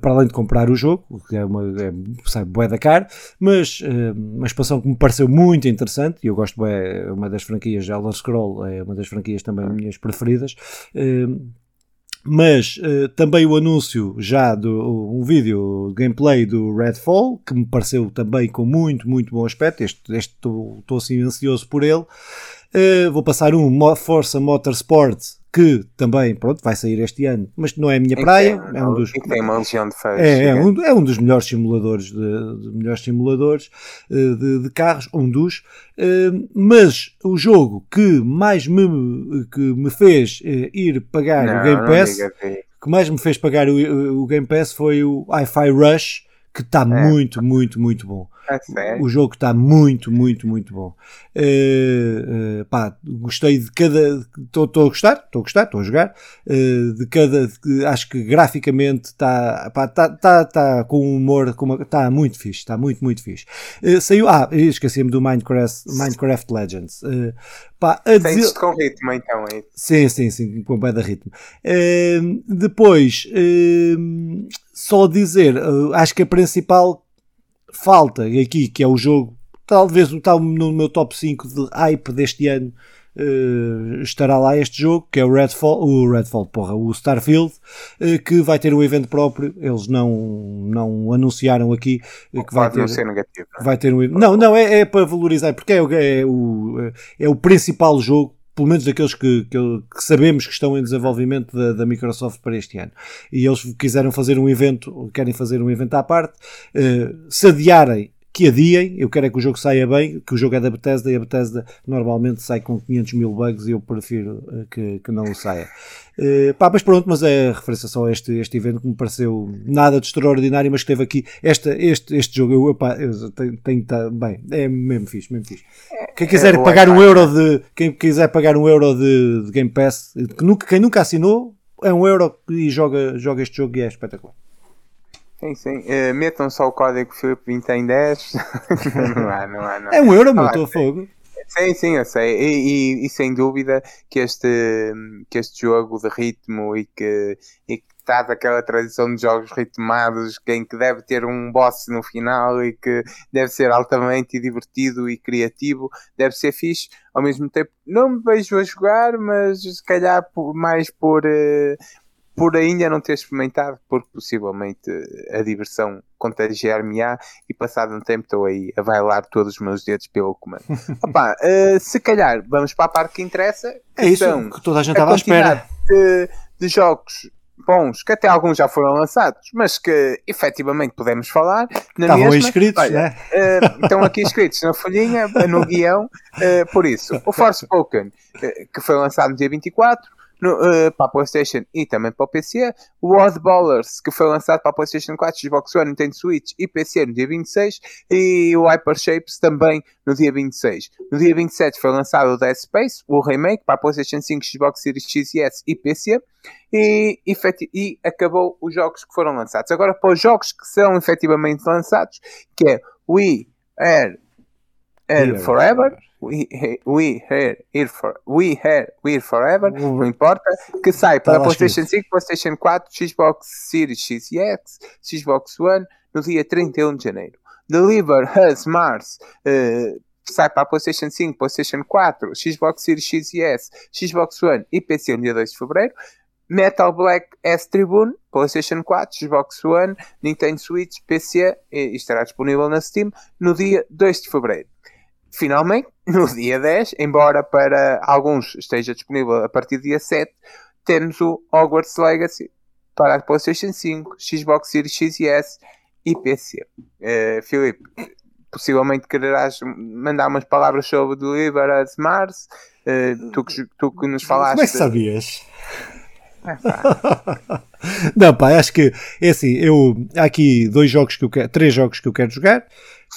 Speaker 1: para além de comprar o jogo, que é uma é, sabe, bué da cara, mas uh, uma expansão que me pareceu muito interessante, e eu gosto bué, uma das franquias, Elder Scroll é uma das franquias também minhas preferidas, uh, mas uh, também o anúncio já do um vídeo gameplay do Redfall que me pareceu também com muito muito bom aspecto. Este estou assim ansioso por ele. Uh, vou passar um Força Motorsport que também, pronto, vai sair este ano, mas não é a minha praia.
Speaker 2: Tem,
Speaker 1: é um dos,
Speaker 2: tem uma legião de fãs.
Speaker 1: É, é, um, é um dos melhores simuladores de, de melhores simuladores eh, de, de, carros, um dos. Eh, mas o jogo que mais me, que me fez eh, ir pagar não, o Game Pass, que mais me fez pagar o, o Game Pass foi o Hi-Fi Rush, que está é. muito, muito, muito bom.
Speaker 2: É
Speaker 1: o jogo está muito, muito, muito bom. Uh, uh, pá, gostei de cada. Estou a gostar, estou a gostar, estou a jogar. Uh, de cada. acho que graficamente está tá, tá, tá com humor, está muito fixe, está muito, muito fixe. saiu. Ah, esqueci-me do Minecraft, Minecraft Legends. Uh,
Speaker 2: pá, a dizer... com ritmo então, é
Speaker 1: Sim, sim, sim, com bem da ritmo. depois, só dizer, acho que a principal falta aqui, que é o jogo, talvez está no meu top 5 de hype deste ano, uh, estará lá este jogo, que é o Redfall, o Redfall, porra, o Starfield, uh, que vai ter um evento próprio, eles não, não anunciaram aqui uh, que vai ter,
Speaker 2: negativo,
Speaker 1: não é? vai ter um Não, não, é, é para valorizar, porque é, é, o, é o principal jogo pelo menos daqueles que, que, que, sabemos que estão em desenvolvimento da, da, Microsoft para este ano. E eles quiseram fazer um evento, querem fazer um evento à parte, uh, se adiarem que adiem, eu quero é que o jogo saia bem, que o jogo é da Bethesda e a Bethesda normalmente sai com 500 mil bugs e eu prefiro uh, que, que não saia. Uh, pá, mas pronto, mas é referência só a este, este evento que me pareceu nada de extraordinário, mas que teve aqui esta, este, este jogo, eu, epá, eu tenho, tenho tá, bem, é mesmo fixe, mesmo fixe. Quem quiser é, pagar um euro de, quem quiser pagar um euro de, de Game Pass, que nunca, quem nunca assinou, é um euro e joga, joga este jogo e é espetacular.
Speaker 2: Sim, sim. Uh, metam só o código Filipe 20 em 10. não há, não há, não.
Speaker 1: É um euro, meu, estou a fogo.
Speaker 2: Sim, sim, eu sei. E, e, e, sem dúvida que este, que este jogo de ritmo e que, e que está daquela tradição de jogos ritmados em que deve ter um boss no final e que deve ser altamente divertido e criativo, deve ser fixe. Ao mesmo tempo, não me vejo a jogar, mas se calhar mais por, uh, por ainda não ter experimentado, porque possivelmente a diversão contagiar-me-á e passado um tempo estou aí a bailar todos os meus dedos pelo comando. Opa, uh, se calhar vamos para a parte que interessa.
Speaker 1: Que é isso que toda a gente estava à espera.
Speaker 2: De, de jogos bons, que até alguns já foram lançados, mas que efetivamente podemos falar.
Speaker 1: Na Estavam mesma, inscritos, olha, né?
Speaker 2: Uh, estão aqui inscritos na folhinha, no guião, uh, por isso. O Forspoken, uh, que foi lançado no dia 24, no, uh, para a PlayStation e também para o PC. O Oddballers, que foi lançado para a PlayStation 4, Xbox One, Nintendo Switch e PC no dia 26. E o Hypershapes também no dia 26. No dia 27 foi lançado o Dead Space, o remake para a PlayStation 5, Xbox Series X e S e PC. E, e acabou os jogos que foram lançados. Agora para os jogos que são efetivamente lançados, que é We Are, Are Forever We, we Here, here for, We Here, We're Forever, não importa, que sai para tá PlayStation 5, PlayStation 4, Xbox Series X e X, Xbox One, no dia 31 de janeiro. Deliver Us Mars, uh, sai para a PlayStation 5, PlayStation 4, Xbox Series X e S, Xbox One e PC no dia 2 de fevereiro. Metal Black S Tribune, PlayStation 4, Xbox One, Nintendo Switch, PC e estará disponível na Steam no dia 2 de fevereiro finalmente, no dia 10, embora para alguns esteja disponível a partir do dia 7, temos o Hogwarts Legacy para a PlayStation 5, Xbox Series X e S e PC. Uh, eh, Filipe, possivelmente quererás mandar umas palavras sobre Deliver as Mars. Uh, tu, que, tu que nos falaste.
Speaker 1: Como é que sabias? Não, pá, acho que é assim. Eu, há aqui dois jogos que eu quero, três jogos que eu quero jogar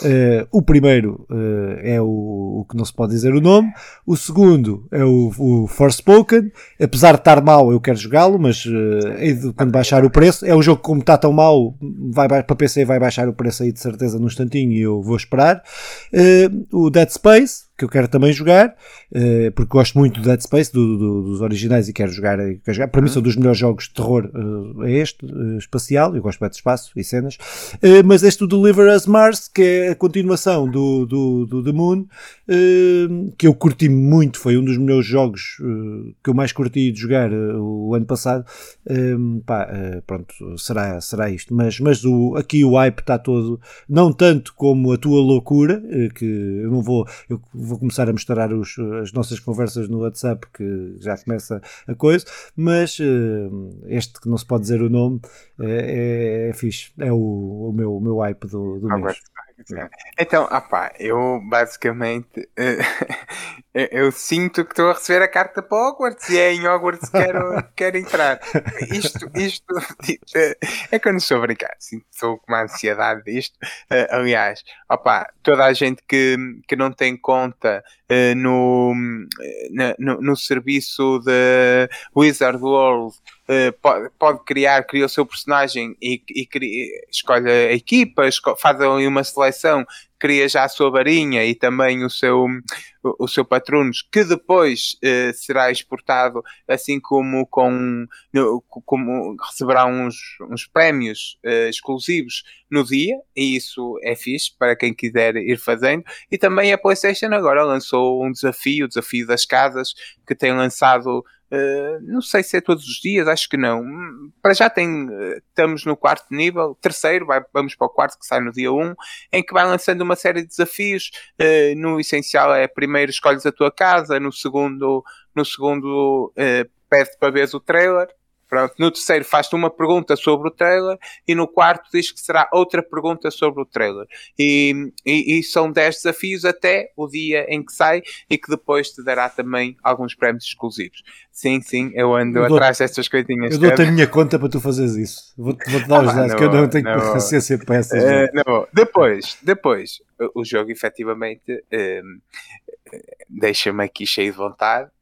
Speaker 1: Uh, o primeiro uh, é o, o, que não se pode dizer o nome, o segundo é o, o Forspoken. Apesar de estar mau, eu quero jogá-lo, mas uh, quando baixar o preço, é um jogo que, como está tão mau, vai para PC vai baixar o preço aí de certeza num instantinho e eu vou esperar. o Dead Space, que eu quero também jogar, uh, porque gosto muito do Dead Space, do, do, dos originais, e quero jogar, quero jogar. Para mim, são dos melhores jogos de terror uh, é este, uh, espacial. Eu gosto muito de espaço e cenas. mas este do Deliver Us Mars, que é a continuação do, do, do The Moon, que eu curti muito, foi um dos melhores jogos que eu mais curti de jogar o ano passado. pá, pronto, será, será isto. Mas, mas o, aqui o hype está todo, não tanto como a tua loucura, que eu não vou. Eu, vou começar a mostrar os, as nossas conversas no WhatsApp, que já começa a coisa, mas este que não se pode dizer o nome é, é, é fixe, é o, o, meu, o meu hype do, do mês.
Speaker 2: Então, opá, eu basicamente eu, eu, sinto que estou a receber a carta para Hogwarts e é em Hogwarts que quero, quero entrar. Isto, isto é que eu não sou brincar, sinto estou com uma ansiedade disto. Uh, aliás, opá, toda a gente que, que não tem conta uh, no, no, no serviço de Wizard World pode, pode, criar, cria o seu personagem e, e cria, escolhe a equipa, escolhe, faz ali uma seleção, cria já a sua varinha e também o seu, o, o seu patronos, que depois uh, será exportado, assim como, com, no, como receberá uns, uns prémios uh, exclusivos no dia, e isso é fixe para quem quiser ir fazendo. E também a PlayStation agora lançou um desafio, o desafio das casas, que tem lançado Uh, não sei se é todos os dias, acho que não. Para já tem, uh, estamos no quarto nível, terceiro, vai, vamos para o quarto que sai no dia 1, em que vai lançando uma série de desafios. Uh, no essencial é primeiro escolhes a tua casa, no segundo, no segundo pede para ver o trailer, Pronto, no terceiro faz-te uma pergunta sobre o trailer e no quarto diz que será outra pergunta sobre o trailer. E, e, e, são 10 desafios até o dia em que sai e que depois te dará também alguns prémios exclusivos. Sim, sim, eu ando eu atrás destas coisinhas.
Speaker 1: Eu dou-te a minha conta para tu fazeres isso. Vou-te vou dar os ah, dados, que eu não tenho não, paciência para essas. Uh,
Speaker 2: não, depois, depois, o jogo efetivamente uh, deixa-me aqui cheio de vontade eh,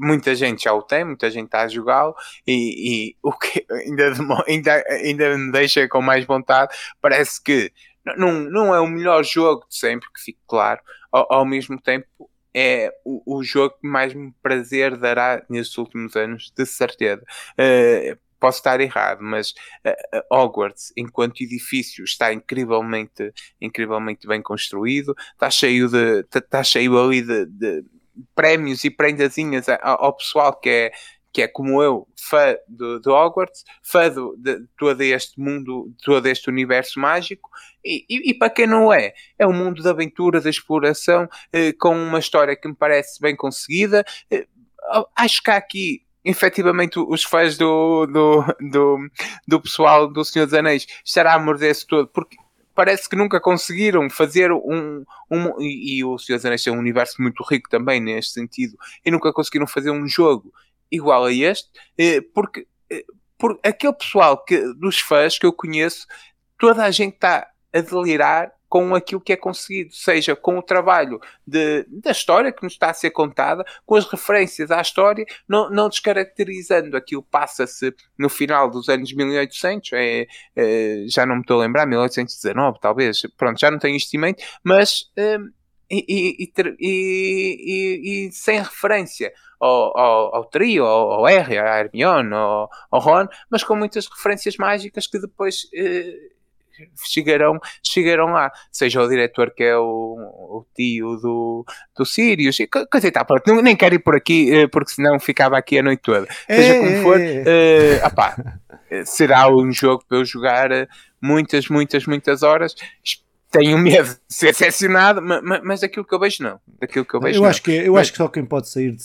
Speaker 2: muita gente já o tem, muita gente está a jogá-lo e, e, o que ainda, ainda, ainda me deixa com mais vontade. Parece que não, não é o melhor jogo de sempre, que fique claro, ao, ao mesmo tempo é o, o, jogo que mais me prazer dará nestes últimos anos, de certeza. Uh, posso estar errado, mas uh, Hogwarts, enquanto edifício, está incrivelmente, incrivelmente bem construído, está cheio de, está cheio ali de, de prémios e prendazinhas ao pessoal que é, que é como eu, fã de Hogwarts, fã do, de todo este mundo, de todo este universo mágico, e, e, e, para quem não é, é um mundo de aventura, de exploração, eh, com uma história que me parece bem conseguida. Eh, acho que há aqui efetivamente os fãs do, do, do, do pessoal do Senhor dos Anéis estará a morder-se todo, porque parece que nunca conseguiram fazer um. um e, e o Senhor dos é um universo muito rico também neste sentido, e nunca conseguiram fazer um jogo igual a este, eh, porque, eh, porque aquele pessoal que, dos fãs que eu conheço, toda a gente está a delirar com aquilo que é conseguido, seja com o trabalho de, da história que nos está a ser contada, com as referências à história, não, não descaracterizando aquilo passa-se no final dos anos 1800, é, é, já não me estou a lembrar, 1819 talvez, pronto, já não tenho isto mas hum, e, e, e, e, sem referência ao, ao, ao, trio, ao, ao R, à Hermione, ao, ao Ron, mas com muitas referências mágicas que depois eh, chegarão, chegarão lá. Seja o diretor que é o, o tio do, do Sirius, coisa e tal. Pronto, nem quero ir por aqui, eh, porque senão ficava aqui a noite toda. Seja é, como for, uh, opá, será um jogo para eu jogar muitas, muitas, muitas horas tenho medo de ser decepcionado, mas, mas daquilo que eu vejo não. Daquilo que eu vejo
Speaker 1: eu
Speaker 2: não.
Speaker 1: acho que Eu mas... acho que só quem pode sair de,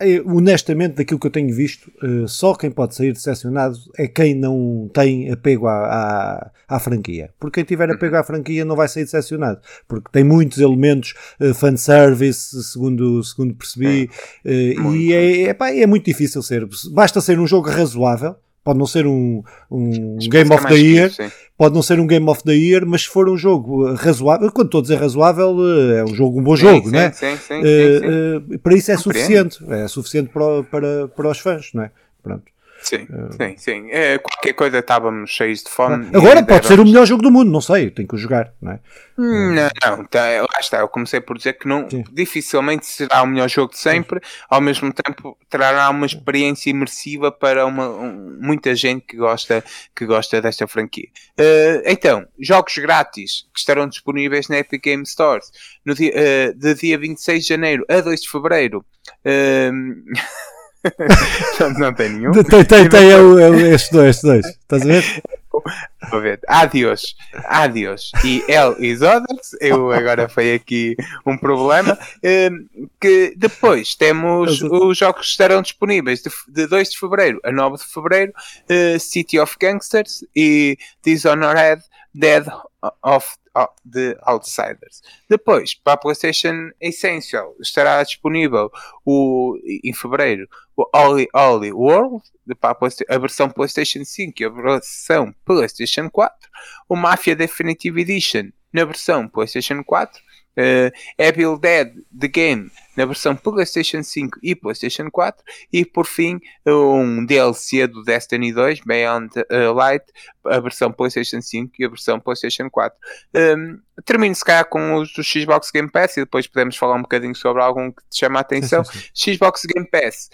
Speaker 1: é, honestamente daquilo que eu tenho visto, eh, só quem pode sair decepcionado é quem não tem apego à, à, à franquia. Porque quem tiver apego uhum. à franquia não vai sair decepcionado, porque tem muitos elementos uh, fanservice, segundo, segundo percebi, uh, e é, é, pá, é muito difícil ser. Basta ser um jogo razoável Pode não ser um, um Game of the Year, isso, pode não ser um Game of the Year, mas se for um jogo razoável, quando estou a dizer razoável, é um jogo, um bom jogo,
Speaker 2: sim,
Speaker 1: não é?
Speaker 2: Sim, sim, uh,
Speaker 1: uh, para isso é Compreendo. suficiente, é suficiente para, para, para os fãs, não é? Pronto.
Speaker 2: Sim, uh, sim, sim. É, qualquer coisa estávamos cheios de fome.
Speaker 1: Agora pode ser o melhor jogo do mundo, não sei, tenho que jogar, não é?
Speaker 2: Hum, não, não tá, lá está. Eu comecei por dizer que não, dificilmente será o melhor jogo de sempre, sim. ao mesmo tempo trará uma experiência imersiva para uma, um, muita gente que gosta, que gosta desta franquia. Uh, então, jogos grátis que estarão disponíveis na Epic Game Stores no dia, uh, de dia 26 de janeiro a 2 de fevereiro. Uh, não, não tem nenhum.
Speaker 1: Tem, tem, tem é, o, é estes dois, estes dois. Estás a ver?
Speaker 2: Vou ver. Adios, adios. E El e Others. Eu agora foi aqui um problema. Um, que depois temos os jogos que estarão disponíveis de, de 2 de fevereiro a 9 de fevereiro: uh, City of Gangsters e Dishonored Dead of de Outsiders. Depois, para a PlayStation Essential, estará disponível o, em fevereiro o Oli Oli World, para a, a, versão PlayStation 5 e a versão PlayStation 4, o Mafia Definitive Edition na versão PlayStation 4, uh, Evil Dead The Game na versão PlayStation 5 e PlayStation 4 e por fim um DLC do Destiny 2 Beyond uh, Light a versão PlayStation 5 e a versão PlayStation 4 um, termino se calhar com os do Xbox Game Pass e depois podemos falar um bocadinho sobre algum que te chama a atenção. Xbox Game Pass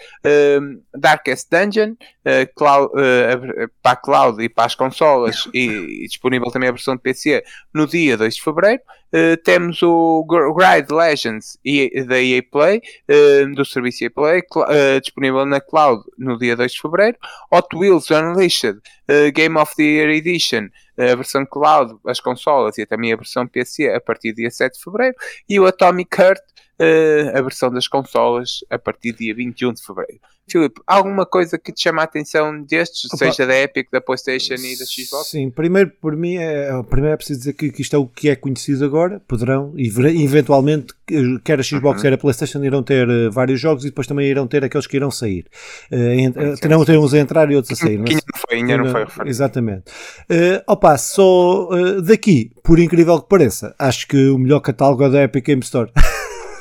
Speaker 2: um, Darkest Dungeon uh, cloud, uh, para a cloud e para as consolas e, e, disponível também a versão de PC no dia 2 de Fevereiro. Uh, temos o Gride Legends e, da EA Play, uh, do serviço Play, uh, disponível na cloud no dia 2 de fevereiro. Hot Wheels Unleashed uh, Game of the Year Edition, a versão cloud, as consolas e também a versão PC a partir do dia 7 de fevereiro. E o Atomic Heart, a versão das consolas a partir do dia 21 de fevereiro. Filipe, alguma coisa que te chama a atenção destes, Opa. seja da Epic, da PlayStation e da Xbox?
Speaker 1: Sim, primeiro, por mim, é, primeiro é preciso dizer que, que isto é o que é conhecido agora. Poderão, e eventualmente, quer a Xbox, uhum. quer a PlayStation, irão ter uh, vários jogos e depois também irão ter aqueles que irão sair. Uh, terão ter uns a entrar e outros a sair.
Speaker 2: Ainda não foi, ainda não foi referido.
Speaker 1: Exatamente. Uh, opa, só uh, daqui, por incrível que pareça, acho que o melhor catálogo é da Epic Game Store.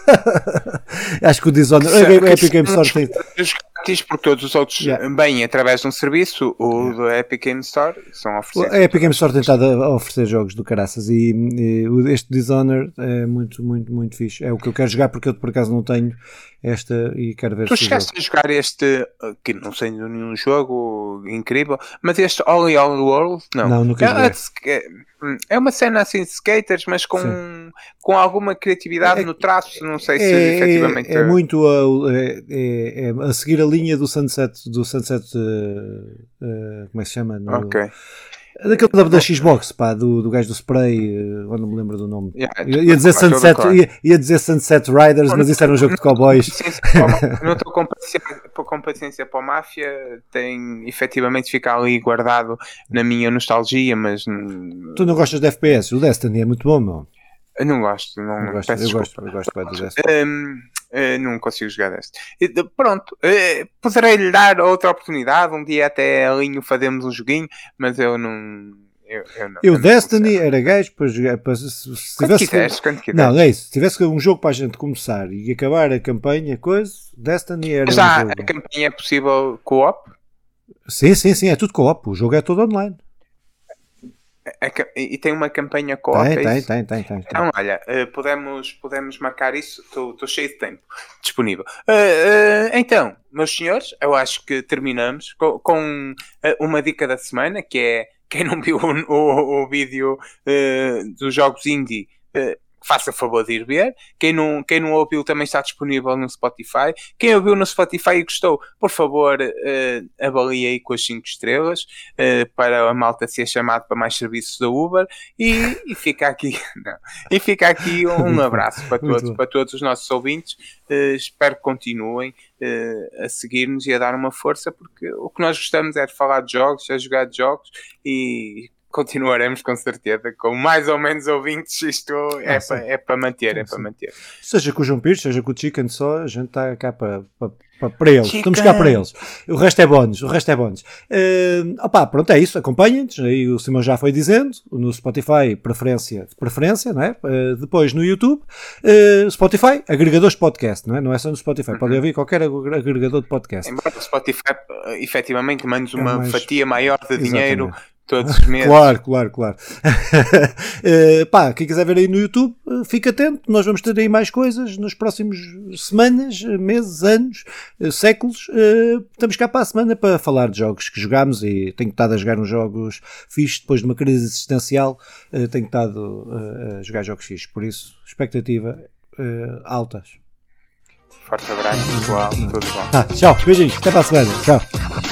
Speaker 1: Acho que o Dishonored. A Epic Game Store tem.
Speaker 2: Grátis porque todos os outros yeah. bem através de um serviço, o do Epic Game Store são oferecidos.
Speaker 1: A Epic Game Store tem estado a oferecer jogos do caraças e, e este Dishonored é muito, muito, muito fixe. É o que eu quero jogar porque eu por acaso não tenho esta e quero ver
Speaker 2: Tu chegaste a jogar este, que não sei nenhum jogo incrível, mas este All in All World? Não,
Speaker 1: não nunca é,
Speaker 2: é, é uma cena assim de skaters, mas com, com alguma criatividade é, no traço, não sei se é, efetivamente...
Speaker 1: É, é muito a, é, é, é, a seguir a linha do Sunset, do Sunset uh, uh, como é que se chama? No,
Speaker 2: ok.
Speaker 1: Daquele da, da Xbox, pá, do, do gajo do spray, agora não me lembro do nome. Yeah, ia, dizer Sunset, ia, ia, dizer Sunset Riders, mas isso era um jogo de cowboys.
Speaker 2: Não estou com paciência, para a máfia, tem efetivamente ficar ali guardado na minha nostalgia, mas.
Speaker 1: Tu não gostas de FPS? O Destiny é muito bom, meu.
Speaker 2: Eu não gosto, não, não
Speaker 1: gosto, eu, gosto eu gosto bem do Destiny.
Speaker 2: Um, Uh, não consigo jogar deste. Uh, pronto, uh, poderei lhe dar outra oportunidade. Um dia até alinho fazemos um joguinho, mas eu não. Eu, eu, não,
Speaker 1: eu, eu Destiny era gajo para jogar. Para, se,
Speaker 2: se quando tivesse, quiseres, quando quiseres.
Speaker 1: Não, é isso. Se tivesse um jogo para a gente começar e acabar a campanha, coisa, Destiny era.
Speaker 2: Já
Speaker 1: um jogo.
Speaker 2: a campanha é possível co-op?
Speaker 1: Sim, sim, sim, é tudo co-op. O jogo é todo online.
Speaker 2: E tem uma campanha co-op?
Speaker 1: Tem, tem, tem, tem, tem,
Speaker 2: Então, olha, uh, podemos, podemos marcar isso. Estou cheio de tempo disponível. Uh, uh, então, meus senhores, eu acho que terminamos com, com uma dica da semana que é quem não viu o vídeo dos jogos indie faça favor de ir ver. Quem não, quem não ouviu também está disponível no Spotify. Quem ouviu no Spotify e gostou, por favor, uh, avalie aí com as 5 estrelas uh, para a malta ser chamado para mais serviços da Uber. E, e fica aqui, não, e fica aqui um abraço para todos, para todos os nossos ouvintes. Uh, espero que continuem a seguir-nos e a dar uma força, porque o que nós gostamos é de falar de jogos, é jogar de jogos e continuaremos com certeza, com mais ou menos ouvintes, isto é, ah, para, é manter, é para manter.
Speaker 1: Seja com o João Pires, seja com o Chicken só, a gente está cá para, para, para eles, Chicken. estamos cá para eles. O resto é bónus, o resto é bónus. Uh, opá, pronto, é isso, acompanhem-nos, aí o Simão já foi dizendo, no Spotify, preferência, preferência, não é? Uh, depois no YouTube, uh, Spotify, agregadores de podcast, não é? Não é só no Spotify, uhum. podem ouvir qualquer agregador de podcast.
Speaker 2: Embora o Spotify efetivamente mande uma é mais... fatia maior de Exatamente. dinheiro todos os meses.
Speaker 1: Claro, claro, claro. uh, pá, quem quiser ver aí no YouTube, uh, fica atento. Nós vamos ter aí mais coisas nas próximas semanas, meses, anos, uh, séculos. estamos cá para a semana para falar de jogos que jogámos e tenho estado a jogar uns jogos fixos depois de uma crise existencial. tenho estado a jogar jogos fixos, por isso, expectativa altas.
Speaker 2: Forte abraço, pessoal. Tudo bom.
Speaker 1: Ah, tchau, beijinhos. Até para a semana. Tchau.